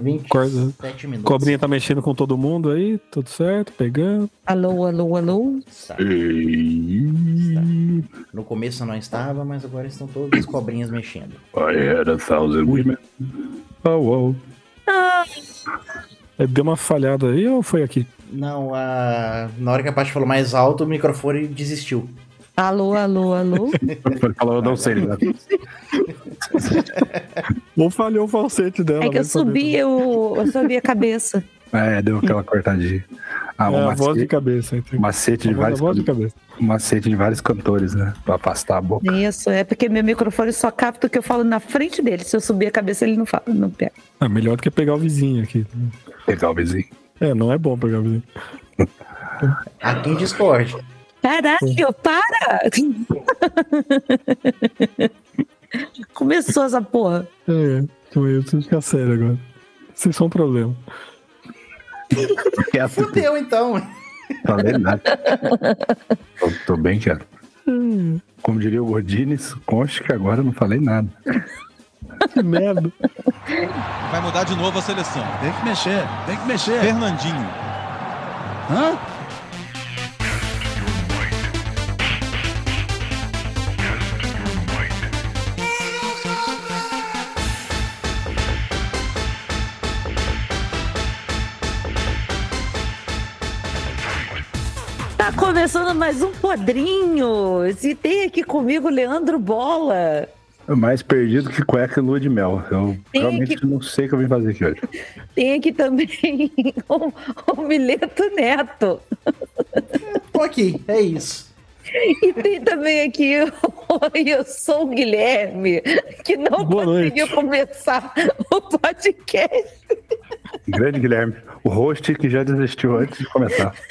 27 minutos. Cobrinha tá mexendo com todo mundo aí, tudo certo, pegando. Alô, alô, alô. Está. No começo não estava, mas agora estão todas as cobrinhas mexendo. I had a thousand women. Oh, oh. É, Deu uma falhada aí ou foi aqui? Não, a... na hora que a parte falou mais alto, o microfone desistiu. Alô, alô, alô. Ele falou, eu não sei. Né? Ou falhou o falsete dela. É que eu subi, eu, eu subi a cabeça. É, deu aquela cortadinha. Ah, É um a voz de cabeça. entendeu? macete de vários voz de cabeça. um macete de vários cantores, né? Pra afastar a boca. Isso, é porque meu microfone só capta o que eu falo na frente dele. Se eu subir a cabeça, ele não fala, não pega. É melhor do que pegar o vizinho aqui. Legal, vizinho. É, não é bom pegar o vizinho. Aqui em Discord. Caralho, para! Começou essa porra. É, então eu preciso ficar sério agora. Vocês são um problema. Quieto, Fudeu então. Não falei nada. tô, tô bem quieto. Como diria o Gordines, conste que agora eu não falei nada. Que merda. Vai mudar de novo a seleção. Tem que mexer, tem que mexer. Fernandinho. Hã? Começando mais um Podrinho. E tem aqui comigo o Leandro Bola. Mais perdido que cueca e lua de mel. Eu Tem realmente que- não sei o que eu vim fazer aqui hoje. Tem aqui também o, o Mileto Neto. Tô aqui, é isso. E tem também aqui o Eu Sou o Guilherme, que não Boa conseguiu começar o podcast. Grande Guilherme, o host que já desistiu antes de começar.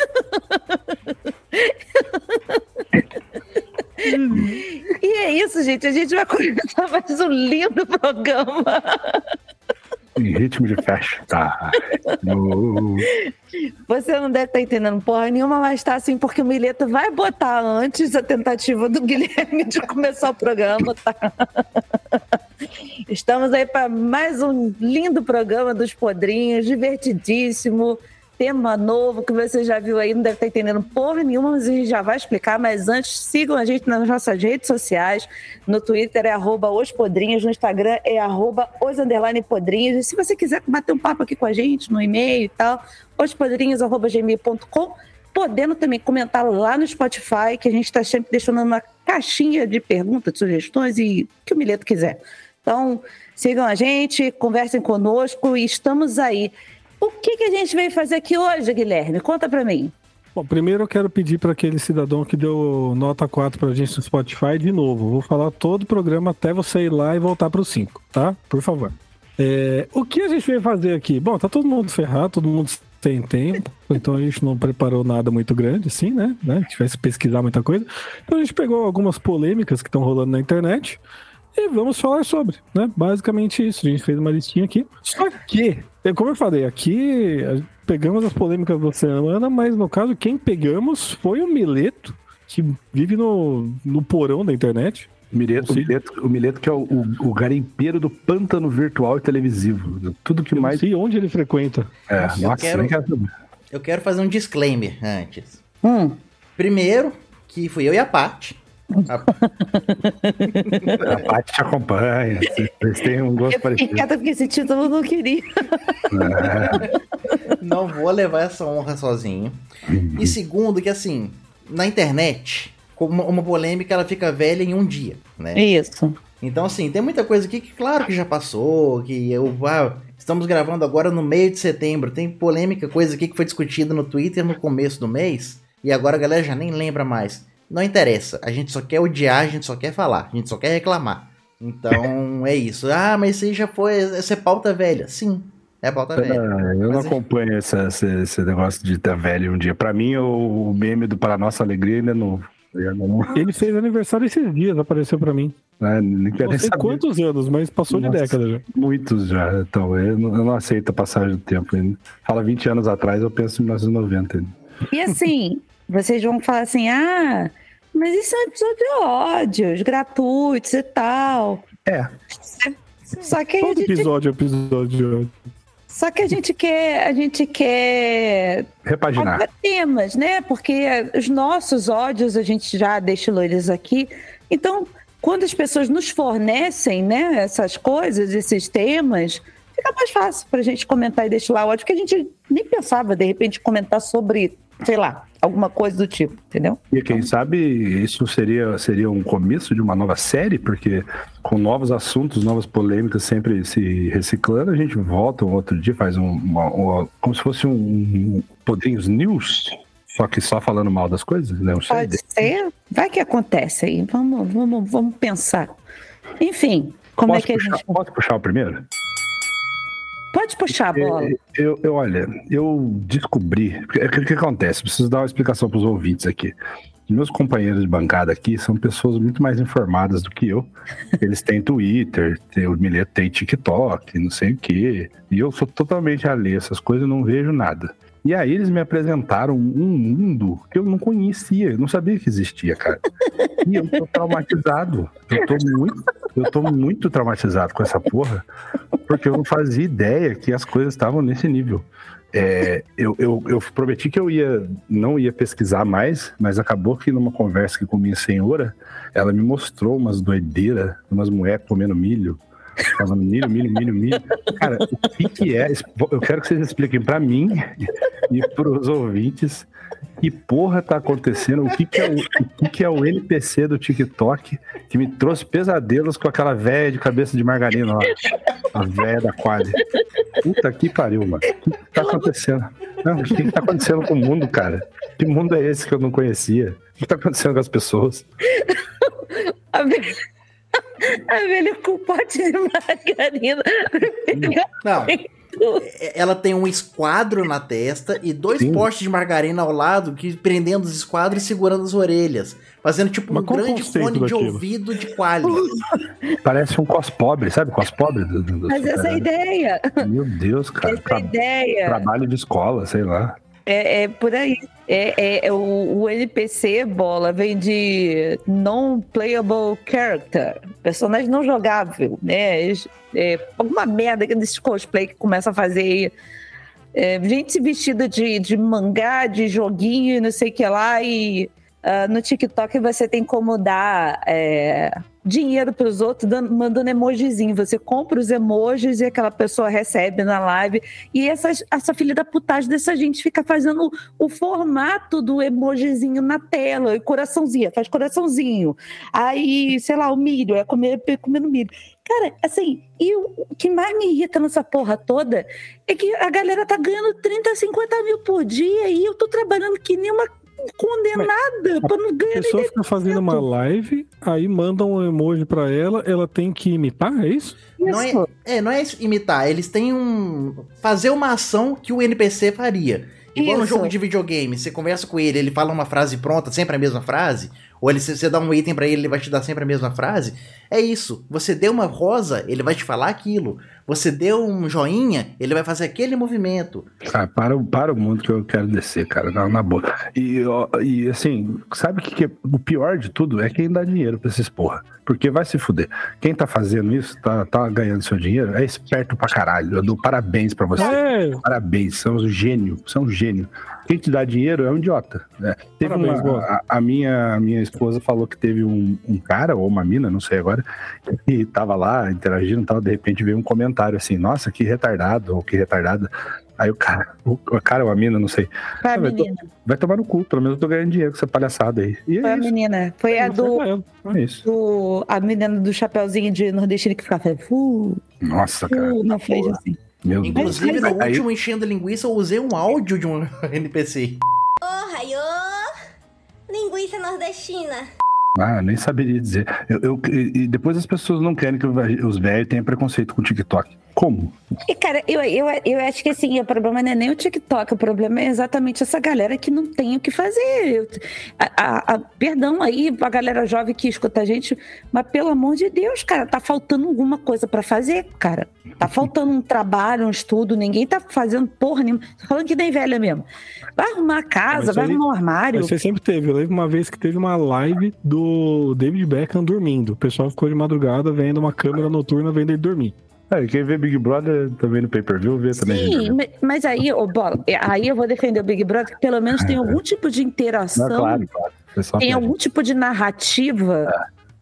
E é isso, gente. A gente vai começar mais um lindo programa. Em ritmo de festa. No- Você não deve estar entendendo porra nenhuma, mas tá assim, porque o Mileto vai botar antes a tentativa do Guilherme de começar o programa, tá? Estamos aí para mais um lindo programa dos Podrinhos, divertidíssimo, tema novo que você já viu aí, não deve estar entendendo porra nenhuma, mas a gente já vai explicar. Mas antes, sigam a gente nas nossas redes sociais. No Twitter é arroba os podrinhos, no Instagram é arroba. E se você quiser bater um papo aqui com a gente no e-mail e tal, ospodrinhos.gmail.com podendo também comentar lá no Spotify, que a gente está sempre deixando uma caixinha de perguntas, de sugestões e o que o Mileto quiser. Então, sigam a gente, conversem conosco e estamos aí. O que, que a gente veio fazer aqui hoje, Guilherme? Conta pra mim. Bom, primeiro eu quero pedir para aquele cidadão que deu nota 4 pra gente no Spotify de novo. Vou falar todo o programa até você ir lá e voltar pro 5, tá? Por favor. É, o que a gente veio fazer aqui? Bom, tá todo mundo ferrado, todo mundo tem tempo, então a gente não preparou nada muito grande, assim, né? né? A vai pesquisar muita coisa. Então a gente pegou algumas polêmicas que estão rolando na internet e vamos falar sobre, né? Basicamente isso. A gente fez uma listinha aqui. Só que, como eu falei, aqui pegamos as polêmicas da semana, mas no caso, quem pegamos foi o Mileto, que vive no, no porão da internet. Mileto, o. Mileto, o Mileto que é o, o, o garimpeiro do pântano virtual e televisivo. Tudo que Eu não mais. sei onde ele frequenta. É, eu nossa, quero-. Eu quero fazer um disclaimer antes. Hum, Primeiro, que fui eu e a Paty. A- A Paty te acompanha. Vocês têm um gosto eu fiquei parecido. quieta porque esse título eu não queria. não vou levar essa honra sozinho. E segundo, que assim, na internet, como uma, uma polêmica ela fica velha em um dia, né? Isso. Então, assim, tem muita coisa aqui que, claro, que já passou, que eu. Ah, estamos gravando agora no meio de setembro. Tem polêmica, coisa aqui que foi discutida no Twitter no começo do mês. E agora a galera já nem lembra mais. Não interessa. A gente só quer odiar, a gente só quer falar, a gente só quer reclamar. Então é isso. Ah, mas isso aí já foi. Essa é pauta velha. Sim, é pauta velha. Ah, eu não acompanho essa- esse, esse negócio de estar velho um dia. Pra mim, o, meme do Para Nossa Alegria ainda é novo. Eu não, Ele fez aniversário esses dias, apareceu pra mim. nem quero Não sei saber. quantos anos, mas passou Nossa. de década já. Muitos já. Então, eu não, eu não aceito a passagem do tempo ainda. Fala 20 anos atrás, eu penso em 1990 ainda. E assim, vocês vão falar assim: ah, mas isso é um episódio de ódios, gratuitos e tal. É. Só que a Todo gente episódio é episódio de hoje. Só que a gente quer, a gente quer Repaginar. Temas, né? Porque os nossos ódios a gente já destilou eles aqui. Então, quando as pessoas nos fornecem, né, essas coisas, esses temas, fica mais fácil pra gente comentar e destilar o ódio, porque a gente nem pensava, de repente, comentar sobre, sei lá, alguma coisa do tipo, entendeu? E quem sabe isso seria, seria um começo de uma nova série, porque com novos assuntos, novas polêmicas sempre se reciclando, a gente volta um outro dia, faz um, uma, uma- como se fosse um Podrinhos News, só que só falando mal das coisas, né? Um Pode ser. Vai que acontece aí. Vamos, vamos, vamos pensar. Enfim, como posso, é que a puxar, gente. posso puxar o primeiro? Pode puxar a bola. É, Eu, eu, olha, eu descobri. porque- O que, que acontece? Preciso dar uma explicação para os ouvintes aqui. Meus companheiros de bancada aqui são pessoas muito mais informadas do que eu. Eles têm Twitter, tem, o Mileto tem TikTok, não sei o quê. E eu sou totalmente alheio a essas coisas, eu não vejo nada. E aí eles me apresentaram um mundo que eu não conhecia, eu não sabia que existia, cara. E eu tô traumatizado. Eu tô muito, eu tô muito traumatizado com essa porra, porque eu não fazia ideia que as coisas estavam nesse nível. É, eu, eu, eu prometi que eu ia não ia pesquisar mais, mas acabou que numa conversa com minha senhora, ela me mostrou umas doideiras, umas mulheres comendo milho. Falando milho, milho, milho, milho. Cara, o que, que é? Eu quero que vocês expliquem pra mim e pros ouvintes que porra tá acontecendo, o que, que, é, o, o que, que é o NPC do TikTok que me trouxe pesadelos com aquela velha de cabeça de margarina lá. A velha da quadra. Puta que pariu, mano. O que, que tá acontecendo? Não, o que, que tá acontecendo com o mundo, cara? Que mundo é esse que eu não conhecia? O que tá acontecendo com as pessoas? A velha, a velha com o pote de margarina. Não, ela tem um esquadro na testa e dois Sim. postes de margarina ao lado que prendendo os esquadros e segurando as orelhas. Fazendo tipo Mas um grande fone de daquilo? ouvido de quali. Parece um cos pobre, sabe? Cos pobre do, do, do Mas essa é a ideia. Meu Deus, cara. Essa é a ideia. trabalho de escola, sei lá. É, é por aí. É, é- é o, o NPC, bola, vem de non-playable character. Personagem não jogável, né? É, alguma merda desses cosplay que começa a fazer aí. É, gente vestida de, de mangá, de joguinho não sei o que lá. E ah, no TikTok você tem como dar é, dinheiro para os outros dando- mandando emojizinho. Você compra os emojis e aquela pessoa recebe na live. E essas, essa filha da putagem dessa gente fica fazendo o formato do emojizinho na tela, e coraçãozinho, faz coraçãozinho. Aí, sei lá, o milho, é comer, comendo milho. Cara, assim, e o que mais me irrita nessa porra toda é que a galera tá ganhando 30, 50 mil por dia e eu tô trabalhando que nem uma condenada pra não A ganhar nem pessoa fica fazendo uma live, aí manda um emoji pra ela, ela tem que imitar, é isso? Não é, é, não é isso, imitar. Eles têm um. Fazer uma ação que o NPC faria. Igual no jogo de videogame, você conversa com ele, ele fala uma frase pronta, sempre a mesma frase. Ou ele, se você dá um item pra ele, ele vai te dar sempre a mesma frase. É isso. Você deu uma rosa, ele vai te falar aquilo. Você deu um joinha, ele vai fazer aquele movimento. Cara, para, o- para o mundo que eu quero descer, cara, na, na boa. E, ó, e assim, sabe o que, que é o pior de tudo? É quem dá dinheiro pra esses porra. Porque vai se fuder. Quem tá fazendo isso, tá, tá ganhando seu dinheiro, é esperto pra caralho. Eu dou parabéns pra você. É, Parabéns, você é um gênio, você é um gênio. Quem te dá dinheiro é um idiota. né? Teve Parabéns, uma- a, a minha, a minha esposa falou que teve um, um cara, ou uma mina, não sei agora, que tava lá interagindo e tal, de repente veio um comentário assim, nossa, que retardado, ou que retardada. Aí o cara, o, o cara ou a mina, não sei, Foi a tô- menina. vai tomar no cu, pelo menos eu tô ganhando dinheiro com essa palhaçada aí. E Foi é a isso, menina. Foi a foi do, ela. é do- a menina do chapeuzinho de nordestino que ficava uh, Nossa, cara. uh, na frente assim. Meu Deus. Inclusive, no Aí- último Enchendo Linguiça, eu usei um áudio de um NPC. Ô, raiô! Linguiça nordestina. Ah, nem saberia dizer. Eu, eu- e e depois as pessoas não querem que os velhos tenham preconceito com o TikTok. Como? E, cara, eu, eu, eu acho que assim, o problema não é nem o TikTok, o problema é exatamente essa galera que não tem o que fazer. A- a- a- perdão aí a galera jovem que escuta a gente, mas pelo amor de Deus, cara, tá faltando alguma coisa pra fazer, cara. Tá faltando um trabalho, um estudo, ninguém tá fazendo porra nenhuma. Tô falando que nem velha mesmo. Vai arrumar a casa, vai aí- arrumar um armário. Você sempre teve. Eu lembro uma vez que teve uma live do David Beckham dormindo. O pessoal ficou de madrugada vendo uma câmera noturna vendo ele dormir. É, quem vê Big Brother também no pay-per-view vê também. Sim, ma- mas aí, ô, Bola, é, aí eu vou defender o Big Brother, que pelo menos tem algum tipo de Não, interação, claro, claro. Só tem algum tipo de narrativa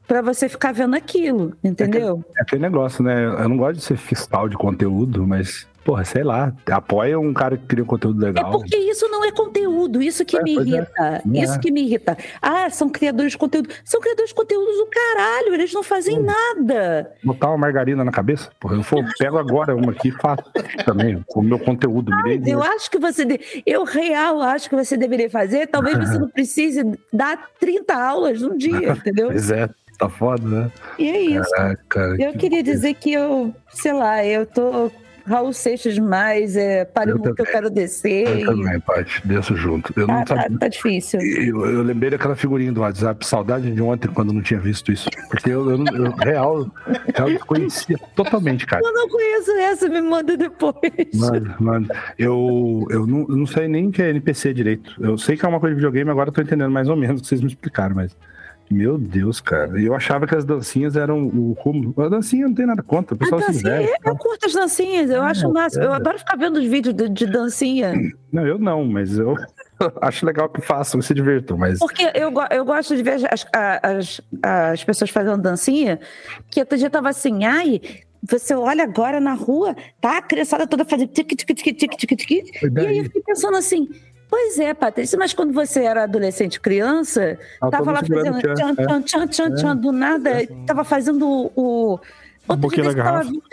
pra você ficar vendo aquilo, entendeu? É aquele negócio, né? Eu não gosto de ser fiscal de conteúdo, mas, porra, sei lá, apoia um cara que cria um conteúdo É legal. porque isso não é conteúdo, isso que É, me é. irrita. Não Isso é. que me irrita. Ah, são criadores de conteúdo. São criadores de conteúdos do caralho, eles não fazem nada. Botar uma margarina na cabeça? Porra, eu for, pego agora uma aqui e faço também. O meu conteúdo. me dê Eu acho que você. de- Eu real acho que você deveria fazer. Talvez você não precise dar 30 aulas num dia, entendeu? Pois é, tá foda, né? E é isso. Caraca. Eu queria dizer que eu, sei lá, eu tô Raul Seixas demais, é, muito que eu quero descer. Eu e- também, Paty, desço junto. Eu Tá, não tá, sabia. tá difícil. Eu, eu lembrei daquela figurinha do WhatsApp, saudade de ontem, quando eu não tinha visto isso. Porque eu, eu, eu real, real desconhecia totalmente, cara. Eu não conheço essa, me manda depois. Mano, mano, eu, eu, não, eu não sei nem o que é NPC direito. Eu sei que é uma coisa de videogame, agora eu tô entendendo mais ou menos o que vocês me explicaram, mas. Meu Deus, cara. Eu achava que as dancinhas eram o rumo. A dancinha não tem nada contra, o A pessoal se dancinha, diverte. eu curto as dancinhas, eu acho massa. Eu adoro ficar vendo os vídeos de, de dancinha. Não, eu não, mas eu acho legal que façam, se divirtam, mas. Porque eu, eu gosto de ver as, a- as, as pessoas fazendo dancinha, que outro dia tava assim, ai, você olha agora na rua, tá a criançada toda fazendo tique, tique, tique, tique, tique, tique. E aí eu fiquei pensando assim, pois é, Patrícia, mas quando você era adolescente, criança, tava todo lá fazendo tchan, tchan, tchan, tchan, tchan, do nada, tava fazendo o... Outro desse, eu tava,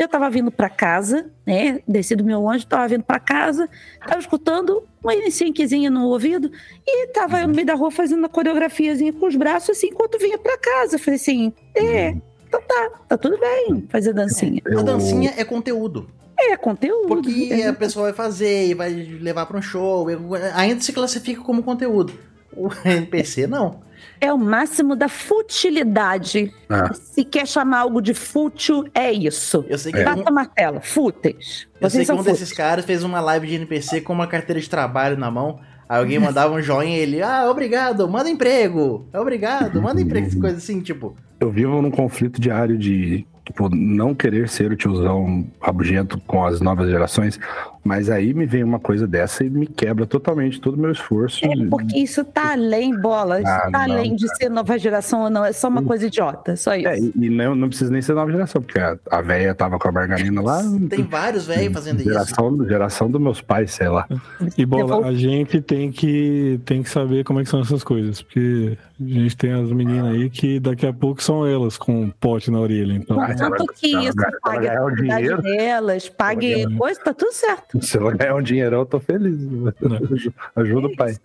garrafa. vindo- pra casa, né? Desci do meu ônibus, tava vindo pra casa, tava escutando uma NSYNCzinha no ouvido e tava eu no meio da rua fazendo a coreografiazinha com os braços, assim, enquanto vinha pra casa. Eu falei assim, é, então tá, tá tudo bem fazer dancinha. A Eu- dancinha é conteúdo. É conteúdo. Porque é. a pessoa vai fazer e vai levar para um show. Ainda se classifica como conteúdo. O NPC não. É o máximo da futilidade. Ah. Se quer chamar algo de fútil, é isso. Eu sei que, Bata um, martelo, fúteis. eu sei Vocês que são um fúteis. desses caras fez uma live de NPC com uma carteira de trabalho na mão. Aí alguém mandava um joinha e ele, ah, obrigado, manda emprego. Obrigado, manda emprego. Coisa assim, tipo. Eu vivo num conflito diário de, tipo, não querer ser o tiozão rabugento com as novas gerações, mas aí me vem uma coisa dessa e me quebra totalmente todo o meu esforço. É porque isso tá além, bola. Isso Ah, tá não, além de ser nova geração ou não. É só uma coisa idiota, só isso. É, e, e não, não precisa nem ser nova geração, porque a, a véia tava com a margarina lá. Tem vários velhos fazendo isso. Geração, geração dos meus pais, sei lá. E bola, Devol- a gente tem que, tem que saber como é que são essas coisas. Porque a gente tem as meninas aí que daqui a pouco são elas com um pote na orelha. Então, Ah, ela- Tanto que ela isso ela pague a dinheiro. delas, pague coisa, tá tudo certo. Se eu ganhar um dinheirão, eu tô feliz. Ajuda o pai.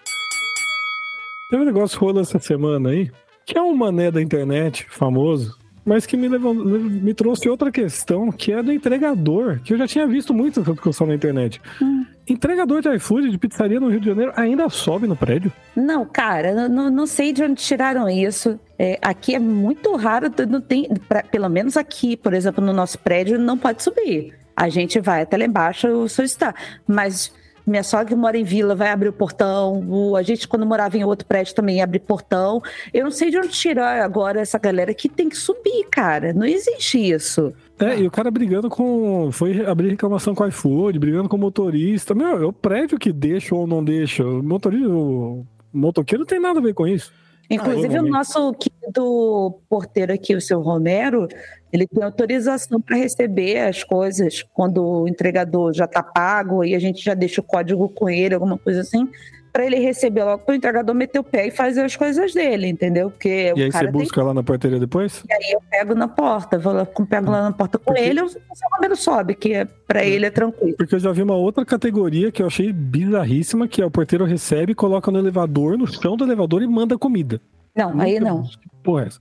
Teve um negócio rolou essa semana aí, que é um mané da internet famoso, mas que me, levou, me trouxe outra questão, que é do entregador, que eu já tinha visto muito essa discussão na internet. Entregador de iFood de pizzaria no Rio de Janeiro ainda sobe no prédio? Não, cara, não, não sei de onde tiraram isso. É, aqui é muito raro, não tem, pra- pelo menos aqui, por exemplo, no nosso prédio, não pode subir. A gente vai até lá embaixo solicitar. Mas minha sogra que mora em vila vai abrir o portão. o- a gente, quando morava em outro prédio, também abre portão. Eu não sei de onde tirar agora essa galera que tem que subir, cara. Não existe isso. É, e o cara brigando com. Foi abrir reclamação com o iFood, brigando com o motorista. Meu, é o prédio que deixa ou não deixa. O motorista, o motoqueiro não tem nada a ver com isso. Inclusive, o realmente. nosso querido porteiro aqui, o seu Romero, ele tem autorização para receber as coisas quando o entregador já está pago e a gente já deixa o código com ele, alguma coisa assim, para ele receber logo para o entregador meter o pé e fazer as coisas dele, entendeu? Porque E aí você tem busca lá na portaria depois? e aí eu pego na porta, vou lá, pego lá na porta com Porque- ele, o seu Romero sobe, que é, para ele é tranquilo. Porque eu já vi uma outra categoria que eu achei bizarríssima, que é o porteiro recebe, coloca no elevador, no chão do elevador e manda comida. Não, aí não. Porra é essa?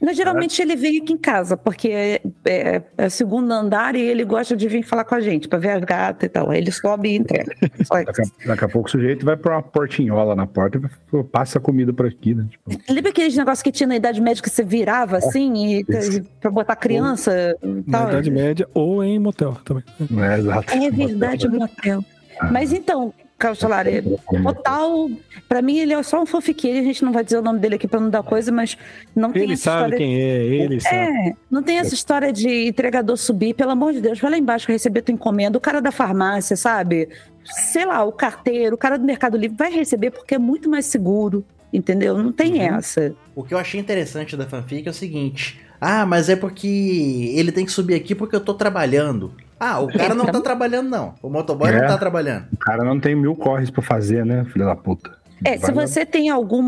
Mas geralmente ele vem aqui em casa, porque é, é, é segundo andar e ele gosta de vir falar com a gente, para ver as gatas e tal. Aí ele sobe e entrega. Daqui a, daqui a pouco o sujeito vai pra uma portinhola na porta e passa a comida por aqui, né? Tipo, Lembra aqueles negócios que tinha na Idade Média que você virava assim e isso. para botar criança Na tal? Idade Média ou em motel também. é exato. É verdade, motel. Mas então, Cautelar é total. Pra mim, ele é só um fofiqueiro. A gente não vai dizer o nome dele aqui pra não dar coisa, mas não tem Ele essa sabe história. quem é, ele sabe. É, não tem essa história de entregador subir, pelo amor de Deus, vai lá embaixo receber tua encomenda, o cara da farmácia, sabe? Sei lá, o carteiro, o cara do Mercado Livre vai receber porque é muito mais seguro, entendeu? Não tem Uhum. essa. O que eu achei interessante da fanfic é o seguinte: ah, mas é porque ele tem que subir aqui porque eu tô trabalhando. Ah, o cara não tá trabalhando, não. O motoboy É. não tá trabalhando. O cara não tem mil corres pra fazer, né, filho da puta? É, se você tem algum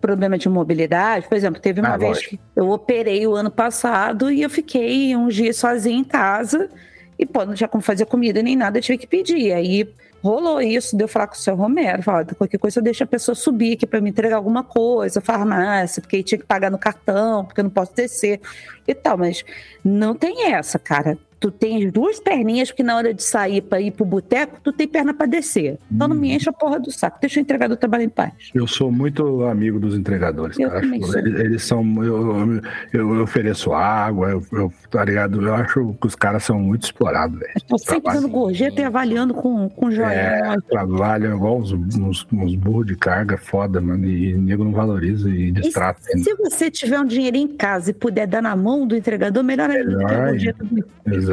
problema de mobilidade, por exemplo, teve uma Ah, vez lógico. que eu operei o ano passado e eu fiquei uns dias sozinha em casa e, pô, não tinha como fazer comida nem nada, eu tive que pedir. Aí rolou isso, deu falar com o seu Romero, falar, qualquer coisa eu deixo a pessoa subir aqui pra me entregar alguma coisa, farmácia, porque aí tinha que pagar no cartão, porque eu não posso descer e tal, mas não tem essa, cara. Tu tem as duas perninhas, porque na hora de sair pra ir pro boteco, tu tem perna pra descer. Então não me Hum. enche a porra do saco. Deixa o entregador trabalhar em paz. Eu sou muito amigo dos entregadores, Eu cara. eles, eles são. Eu, eu, eu ofereço água, eu, eu, tá ligado? Eu acho que os caras são muito explorados, velho. Sempre dando gorjeta e avaliando com, com joinha. É, trabalham igual uns, uns, uns burros de carga foda, mano. E nego não valoriza e E distrata. ainda. se você tiver um dinheirinho em casa e puder dar na mão do entregador, melhor ainda. Melhor gorjeta do- Exato.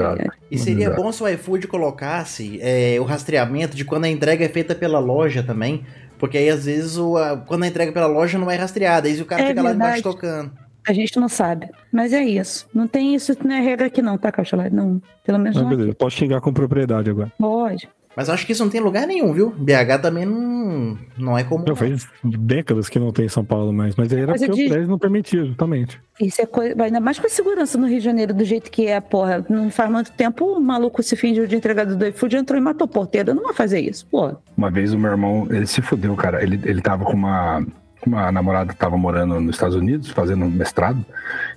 E seria Exato. bom se o iFood colocasse é, o rastreamento de quando a entrega é feita pela loja também. Porque aí, às vezes, o, a- quando a entrega pela loja não é rastreada. Aí o cara É fica lá verdade. embaixo tocando. A gente não sabe. Mas é isso. Não tem isso, não é regra aqui não, tá, Cachalé? Não. Pelo menos Ah, não beleza, posso xingar com propriedade agora. pode. Mas eu acho que isso não tem lugar nenhum, viu? BH também não, não é comum. Não, faz décadas que não tem em São Paulo mais, mas aí era Mas eu porque o digo- prédio não permitia, justamente. Isso é coisa. Ainda mais com a segurança no Rio de Janeiro, do jeito que é, porra. Não faz muito tempo o maluco se fingiu de entregador do iFood entrou e matou o porteiro. Eu não vou fazer isso, pô. Uma vez o meu irmão, ele se fudeu, cara. Ele, ele tava com uma, uma namorada que tava morando nos Estados Unidos, fazendo um mestrado,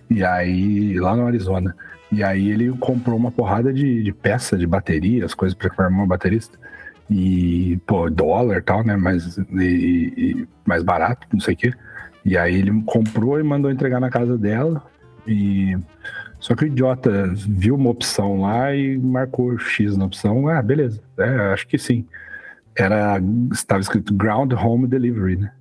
e aí, lá no Arizona. E aí ele comprou uma porrada de, de peça, de bateria, as coisas pra meu irmão é baterista. E, pô, dólar e tal, né? Mais, e- e mais barato, não sei o quê. E aí ele comprou e mandou entregar na casa dela. E. Só que o idiota viu uma opção lá e marcou X na opção. Ah, beleza. É, acho que sim era estava escrito Ground Home Delivery, né?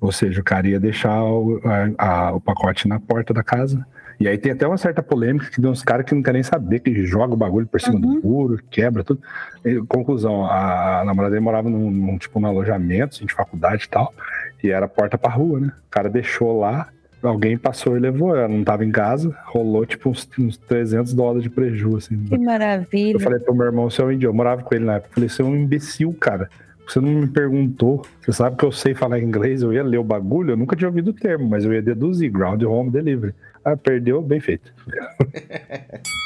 Ou seja, o cara ia deixar o, a- a- o pacote na porta da casa. E aí tem até uma certa polêmica que tem uns caras que não querem saber, que joga o bagulho por cima Uhum. do muro, quebra tudo. E, conclusão, a, a namorada dele morava num, num, tipo num alojamento, assim, de faculdade e tal, e era porta pra rua, né? O cara deixou lá, alguém passou e levou, ela não tava em casa, rolou tipo uns, uns 300 dólares de prejuízo, assim. Que maravilha. Eu falei pro meu irmão, você é um idiota. Eu morava com ele na época. Eu falei, você é um imbecil, cara. Você não me perguntou. Você sabe que eu sei falar inglês, eu ia ler o bagulho, eu nunca tinha ouvido o termo, mas eu ia deduzir, ground home delivery. Ah, perdeu, bem feito.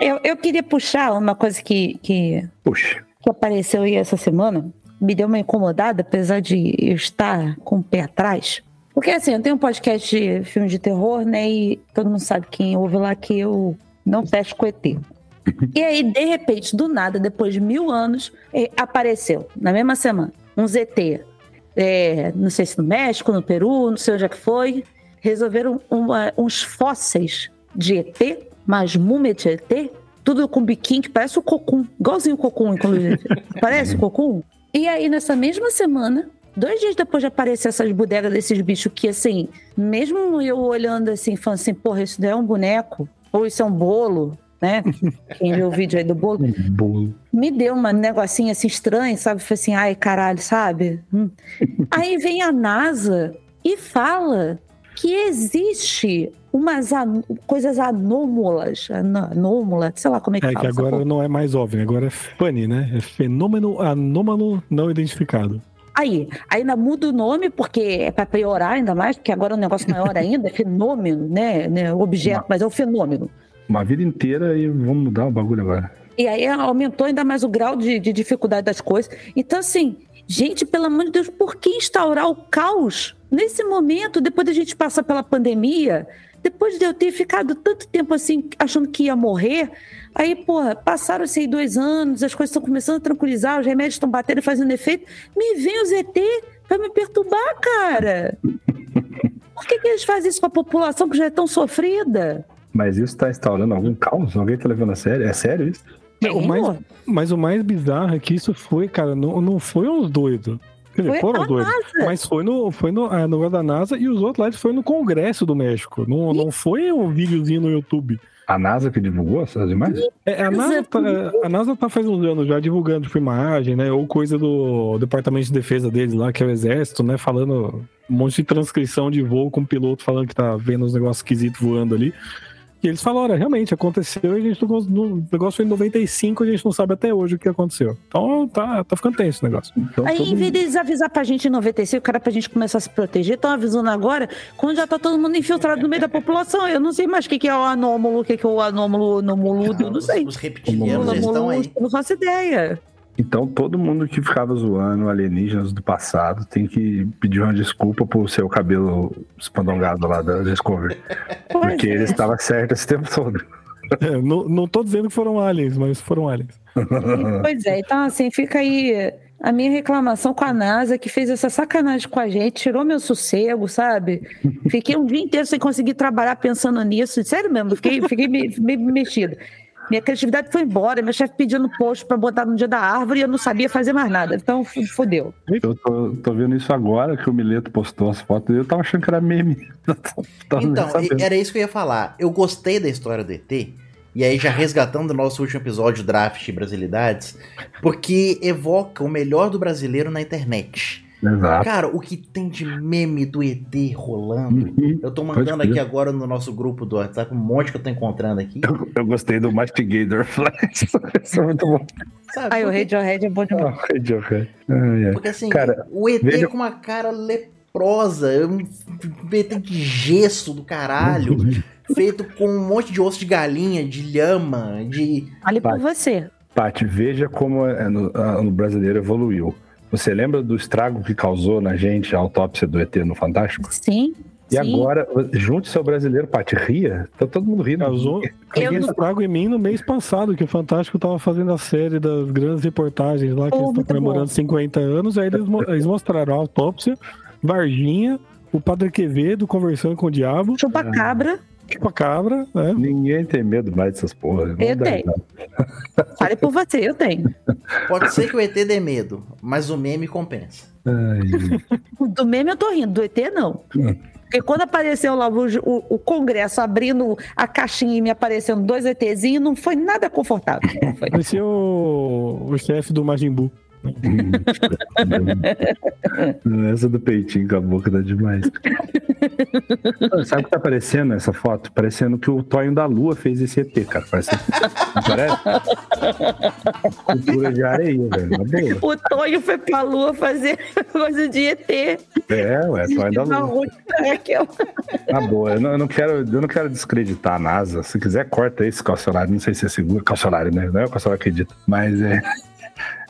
Eu, eu queria puxar uma coisa que, que, Puxa. que apareceu aí essa semana. Me deu uma incomodada, apesar de eu estar com o pé atrás. Porque assim, eu tenho um podcast de filme de terror, né? E todo mundo sabe quem ouve lá que eu não fecho com ET. E aí, de repente, do nada, depois de mil anos, eh, apareceu, na mesma semana, um ZT. É, não sei se no México, no Peru, não sei onde é que foi. Resolveram uma- uns fósseis de ET, mas múmia de ET, tudo com biquinho que parece o cocum, igualzinho o cocum, inclusive. parece o cocum. E aí, nessa mesma semana, dois dias depois de aparecer essas bodegas desses bichos que, assim, mesmo eu olhando assim, falando assim, porra, isso não é um boneco, ou isso é um bolo, né? Quem viu o vídeo aí do bolo, bolo. me deu um negocinho assim estranho, sabe? Foi assim, ai caralho, sabe? Hum. Aí vem a NASA e fala que existe umas an- coisas anômalas, an- anômala, sei lá como é que É fala. que agora não é mais OVNI, agora é FUNI, né? É fenômeno anômalo não identificado. Aí, ainda muda o nome, porque é para piorar ainda mais, porque agora é um negócio maior ainda, é fenômeno, né? né? Objeto, mas é o fenômeno. Uma vida inteira e vamos mudar o bagulho agora. E aí aumentou ainda mais o grau de, de dificuldade das coisas. Então, assim, gente, pelo amor de Deus, por que instaurar o caos nesse momento, depois da gente passar pela pandemia? Depois de eu ter ficado tanto tempo assim, achando que ia morrer, aí, porra, passaram-se aí dois anos, as coisas estão começando a tranquilizar, os remédios estão batendo fazendo efeito. Me vem o ZT pra me perturbar, cara. Por que, que eles fazem isso com a população que já é tão sofrida? Mas isso tá instaurando algum caos? Alguém tá levando a sério? É sério isso? Não, mais, mas o mais bizarro é que isso foi, cara, não, não foi uns doidos. Quer dizer, Foi foram doidos. NASA. Mas foi no, foi no, ah, no da NASA e os outros lá foi no Congresso do México. Não, não foi um videozinho no YouTube. A NASA que divulgou essas imagens? É, a, NASA tá, a NASA tá faz uns anos já divulgando tipo, imagem, né? Ou coisa do Departamento de Defesa deles lá, que é o Exército, né? Falando um monte de transcrição de voo com o piloto falando que tá vendo os negócios esquisitos voando ali. E eles falaram, olha, realmente aconteceu e a gente não, negócio foi em 95 e a gente não sabe até hoje o que aconteceu. Então tá, tá ficando tenso o negócio. Então, Aí, todo em vez deles avisar pra gente em 95, que era pra gente começar a se proteger, estão avisando agora, quando já tá todo mundo infiltrado no meio da população. Eu não sei mais o que, que é o anômalo, o que, que é o anômalo, nomoludo, não sei. Os reptilianos eles estão aí. não faço ideia. Então todo mundo que ficava zoando alienígenas do passado tem que pedir uma desculpa por seu cabelo espandongado lá da Discovery. Porque é. ele estava certo esse tempo todo. É, não, não tô dizendo que foram aliens, mas foram aliens. Pois é, então assim, fica aí a minha reclamação com a NASA, que fez essa sacanagem com a gente, tirou meu sossego, sabe? Fiquei um dia inteiro sem conseguir trabalhar pensando nisso. Sério mesmo, fiquei, fiquei me- meio mexida. Minha criatividade foi embora, meu chefe pedindo post pra botar no dia da árvore e eu não sabia fazer mais nada. Então, fudeu. Eu tô, tô vendo isso agora que o Mileto postou as fotos e eu tava achando que era meme. Então, era isso que eu ia falar. Eu gostei da história do ET. E aí, já resgatando o nosso último episódio, Draft e Brasilidades, porque evoca o melhor do brasileiro na internet. Exato. Cara, o que tem de meme do ET rolando. Uhum. Eu tô mandando aqui agora no nosso grupo do WhatsApp um monte que eu tô encontrando aqui. Eu, eu gostei do Mastigator Flash. Isso é muito bom. Sabe? Aí o Porque- Radiohead é bom demais. Ah, Radiohead. Ai, ai. Porque assim, Cara, o ET veja- com uma cara leprosa, um ET de gesso do caralho, feito com um monte de osso de galinha, de lhama, de. Fale por você. Paty, veja como é no, a- no brasileiro evoluiu. Você lembra do estrago que causou na gente a autópsia do ET no Fantástico? Sim. E sim. agora, junte seu brasileiro, Paty, ria. Tá todo mundo rindo. Causou, Eu não- estrago em mim no mês passado, que o Fantástico tava fazendo a série das grandes reportagens lá, que Oh, eles estão comemorando bom. 50 anos, aí eles, eles mostraram a autópsia, Varginha, o Padre Quevedo conversando com o diabo, Chupacabra, tipo a cabra, né? Ninguém tem medo mais dessas porras. Eu tenho. fale por você, eu tenho. Pode ser que o ET dê medo, mas o meme compensa. Ai. Do meme eu tô rindo, do ET não. Porque quando apareceu lá o, o- o Congresso abrindo a caixinha e me aparecendo dois ETzinhos, não foi nada confortável. Não foi. Parecia o, o chefe do Majin Buu. Essa do peitinho com a boca tá demais. Sabe o que tá parecendo essa foto? Parecendo que o Tonho da Lua fez esse ET, cara. Parece... Não parece? Cultura de areia, velho. O Tonho foi pra lua fazer coisa de ET. É, ué, Tonho da Lua. Na boa, eu não, eu não quero, eu não quero descreditar a NASA. Se quiser, corta esse calcionário. Não sei se é seguro. Calcionário, né? Não é o calcionário que acredita. Mas é.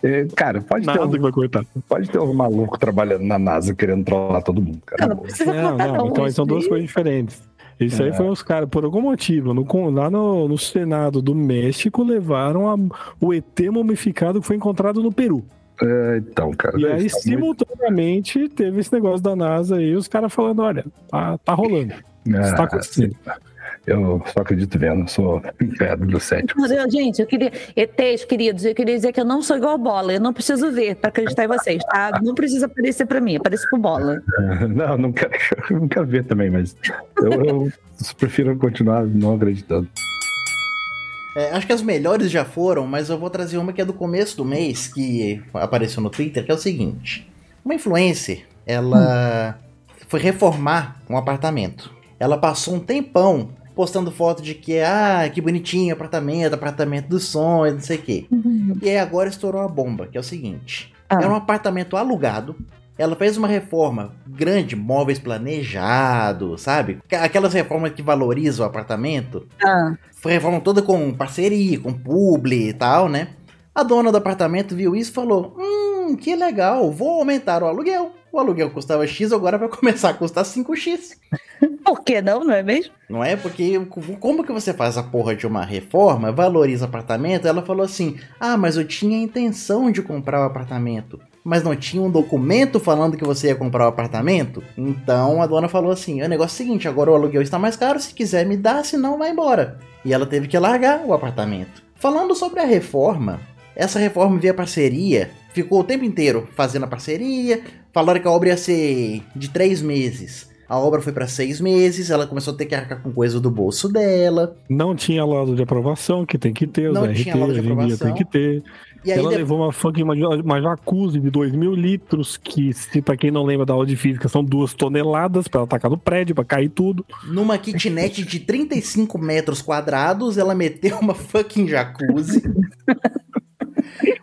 É, cara, pode ter, Nada um, que vai cortar. pode ter uns malucos trabalhando na NASA querendo trollar todo mundo, cara. Não, não Não, não, então são duas coisas diferentes. Isso aí É. foi os caras, por algum motivo, no, lá no, no Senado do México, levaram a- o ET mumificado que foi encontrado no Peru. É, então, cara. E aí, tá simultaneamente, teve esse negócio da NASA aí, os caras falando: olha, tá, tá rolando. muito- Isso tá Ah, acontecendo. Eu só acredito vendo, sou incrédulo cético. Meu Deus, gente, eu queria. ETs, queridos, eu queria dizer que eu não sou igual bola. Eu não preciso ver pra acreditar em vocês, tá? Não precisa aparecer pra mim, aparece pro bola. Não, não quero, eu não quero ver também, mas eu, eu prefiro continuar não acreditando. É, acho que as melhores já foram, mas eu vou trazer uma que é do começo do mês, que apareceu no Twitter, que é o seguinte. Uma influencer, ela foi reformar um apartamento. Ela passou um tempão postando foto de que, ah, que bonitinho apartamento, apartamento dos sonhos, não sei o quê. E aí agora estourou a bomba, que é o seguinte. Ah. É um apartamento alugado. Ela fez uma reforma grande, móveis planejados, sabe? Aquelas reformas que valorizam o apartamento. Ah, Foi reforma toda com parceria, com publi e tal, né? A dona do apartamento viu isso e falou: Hum, que legal, vou aumentar o aluguel. O aluguel custava X, agora vai começar a custar 5X. por que não, não é mesmo? Não é? Porque como que você faz a porra de uma reforma, valoriza o apartamento? Ela falou assim: Ah, mas eu tinha a intenção de comprar o apartamento. Mas não tinha um documento falando que você ia comprar o apartamento? Então a dona falou assim: o negócio é o seguinte, agora o aluguel está mais caro, se quiser me dá, senão vai embora. E ela teve que largar o apartamento. Falando sobre a reforma, essa reforma via parceria ficou o tempo inteiro fazendo a parceria. Falaram que a obra ia ser de três meses. A obra foi para seis meses, ela começou a ter que arcar com coisa do bolso dela. Não tinha laudo de aprovação, que tem que ter, os Não RT tinha laudo de aprovação. tem que ter. E ela levou uma fucking uma, uma jacuzzi de 2 mil litros, que, se pra quem não lembra da aula de física, são duas toneladas pra ela tacar no prédio, pra cair tudo. numa kitnet de 35 metros quadrados, ela meteu uma fucking jacuzzi.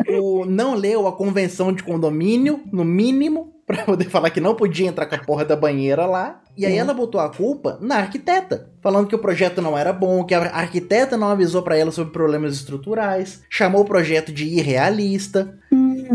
o, não leu a convenção de condomínio, no mínimo, pra poder falar que não podia entrar com a porra da banheira lá. E aí ela botou a culpa na arquiteta, falando que o projeto não era bom, que a arquiteta não avisou pra ela sobre problemas estruturais, chamou o projeto de irrealista,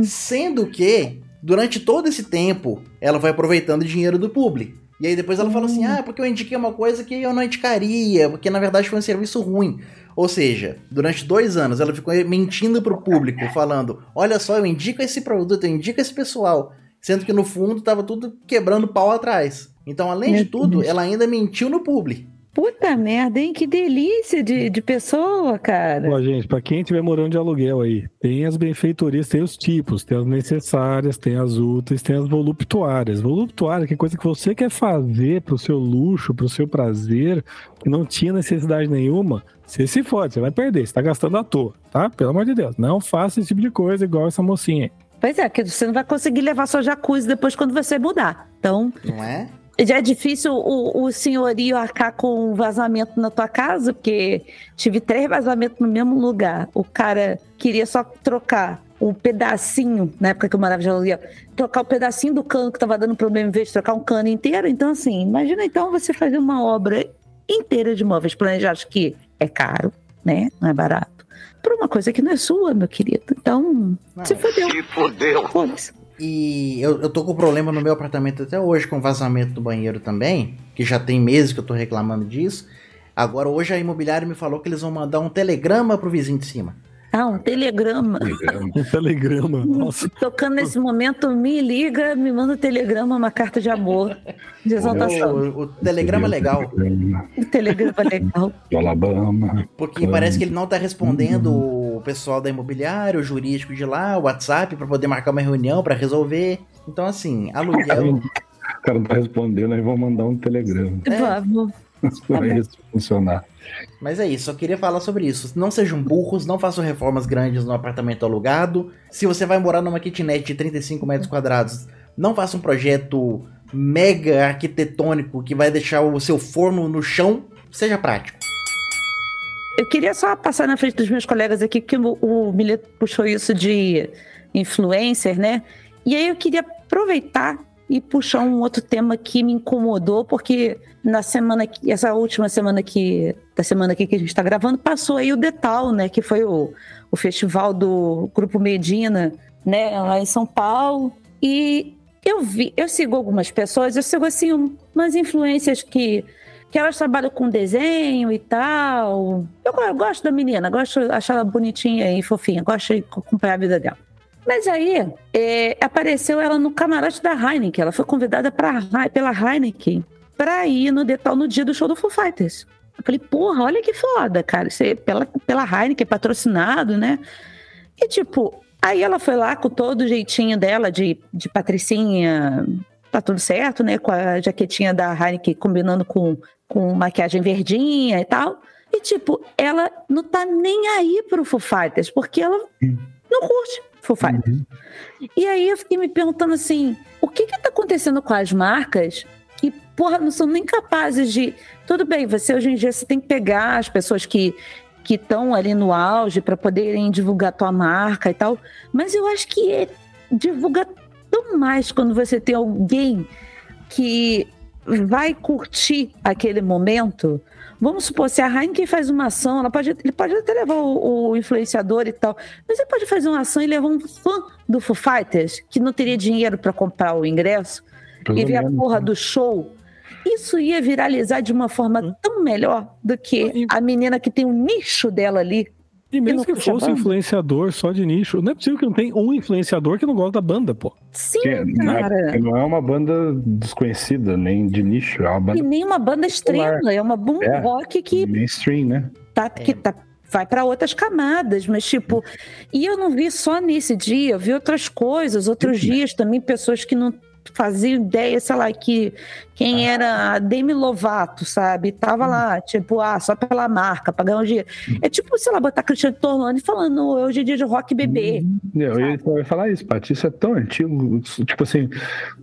sendo que durante todo esse tempo ela foi aproveitando o dinheiro do publi. E aí depois ela falou assim: "Ah, porque eu indiquei uma coisa que eu não indicaria, porque na verdade foi um serviço ruim". Ou seja, durante dois anos ela ficou mentindo pro público, falando: olha só, eu indico esse produto, eu indico esse pessoal. Sendo que no fundo tava tudo quebrando pau atrás. Então, além de tudo, ela ainda mentiu no publi. Puta merda, hein? Que delícia de, de pessoa, cara. Ó, gente, pra quem estiver morando de aluguel aí, tem as benfeitorias, tem os tipos, tem as necessárias, tem as úteis, tem as voluptuárias. Voluptuária, que é coisa que você quer fazer pro seu luxo, pro seu prazer, que não tinha necessidade nenhuma, você se fode, você vai perder, você tá gastando à toa, tá? Pelo amor de Deus, não faça esse tipo de coisa igual essa mocinha aí. Pois é, que você não vai conseguir levar sua jacuzzi depois quando você mudar. Então, Não é? Já é difícil o, o senhorio arcar com um vazamento na tua casa, porque tive três vazamentos no mesmo lugar. O cara queria só trocar um pedacinho, na época que eu morava de aluguel, trocar o pedacinho do cano que tava dando problema em vez de trocar um cano inteiro. Então, assim, imagina então você fazer uma obra inteira de móveis planejados, que é caro, né? Não é barato. Por uma coisa que não é sua, meu querido. Então, Não. se fodeu. Se fodeu. Foda-se. E eu, eu tô com problema no meu apartamento até hoje com vazamento do banheiro também, que já tem meses que eu tô reclamando disso. Agora hoje a imobiliária me falou que eles vão mandar um telegrama pro vizinho de cima. Ah, um telegrama. Um telegrama, nossa. Tocando nesse momento, me liga, me manda um telegrama, uma carta de amor, de exaltação. O, o telegrama é legal, Um telegrama legal. Do Alabama. porque parece que ele não tá respondendo o pessoal da imobiliária, o jurídico de lá, o WhatsApp pra poder marcar uma reunião pra resolver. Então assim, aluguel O cara não tá respondendo, aí vou mandar um telegrama É. Vamos. pra isso funcionar. Mas é isso, só queria falar sobre isso. Não sejam burros, não façam reformas grandes no apartamento alugado. Se você vai morar numa kitnet de 35 metros quadrados, não faça um projeto mega arquitetônico que vai deixar o seu forno no chão. Seja prático. Eu queria só passar na frente dos meus colegas aqui, porque o, o puxou isso de influencer, né? E aí eu queria aproveitar e puxar um outro tema que me incomodou, porque na semana que, essa última semana que, da semana aqui que a gente está gravando, passou aí o Detal, né? Que foi o, o festival do Grupo Medina, né? Lá em São Paulo. E eu vi, eu sigo algumas pessoas, eu sigo assim, um- umas influências que que elas trabalham com desenho e tal. Eu, eu gosto da menina, gosto de achar ela bonitinha e fofinha, gosto de acompanhar a vida dela. Mas aí é, apareceu ela no camarote da Heineken. Ela foi convidada pra, pela Heineken pra ir no Detal no dia do show do Foo Fighters. Eu falei, porra, olha que foda, cara. Isso é pela, pela Heineken, patrocinado, né? E tipo, aí ela foi lá com todo o jeitinho dela de, de patricinha, tá tudo certo, né? Com a jaquetinha da Heineken combinando com, com maquiagem verdinha e tal. E, tipo, ela não tá nem aí pro Foo Fighters, porque ela não curte Foo Fighters. E aí eu fiquei me perguntando assim, o que que tá acontecendo com as marcas que, porra, não são nem capazes de... Tudo bem, você hoje em dia você tem que pegar as pessoas que que estão ali no auge para poderem divulgar tua marca e tal, mas eu acho que é, divulga tão mais quando você tem alguém que vai curtir aquele momento. Vamos supor, se a Heineken faz uma ação, ela pode, ele pode até levar o, o influenciador e tal, mas ele pode fazer uma ação e levar um fã do Foo Fighters que não teria dinheiro para comprar o ingresso e ver a porra do show. Isso ia viralizar de uma forma tão melhor do que a menina que tem um nicho dela ali. E mesmo que fosse banda? influenciador só de nicho, não é possível que não tem um influenciador que não gosta da banda, pô. Sim, Que não, é, cara. não é uma banda desconhecida, nem de nicho, é uma E banda nem uma banda estrela, é uma boom É. rock que mainstream, né? tá, que tá vai para outras camadas, mas tipo, e eu não vi só nesse dia, eu vi outras coisas, outros dias também, pessoas que não fazia ideia, sei lá, que quem ah. era a Demi Lovato, sabe? Tava lá, hum. tipo, ah, só pela marca, pra ganhar um dia. Hum. É tipo, sei lá, botar Cristiano Torlani falando hoje é dia de rock bebê. Hum. Eu ia falar isso, Paty, isso é tão antigo. Tipo assim,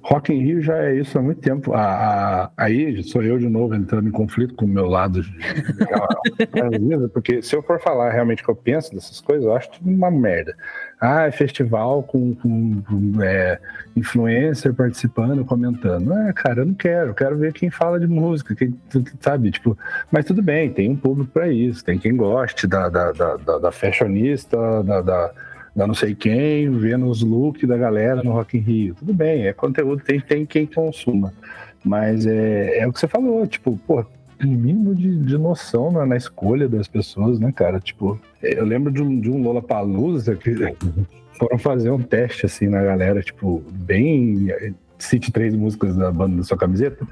Rock in Rio já é isso há muito tempo. A, a, aí sou eu de novo entrando em conflito com o meu lado. De, porque se eu for falar realmente o que eu penso dessas coisas, eu acho tudo uma merda. Ah, é festival com, com, é, influencer participando, comentando. Ah, cara, eu não quero, eu quero ver quem fala de música, quem sabe, tipo, mas tudo bem, tem um público para isso, tem quem goste da, da, da, da, fashionista, da, da, da, não sei quem, vendo os looks da galera no Rock in Rio. Tudo bem, é conteúdo, tem, tem quem consuma. Mas é, é o que você falou, tipo, pô, mínimo de, de noção na, na, escolha das pessoas, né, cara? Tipo, eu lembro de um, de um Lola Palusa que foram fazer um teste assim na galera, tipo, bem. Cite três músicas da banda da sua camiseta.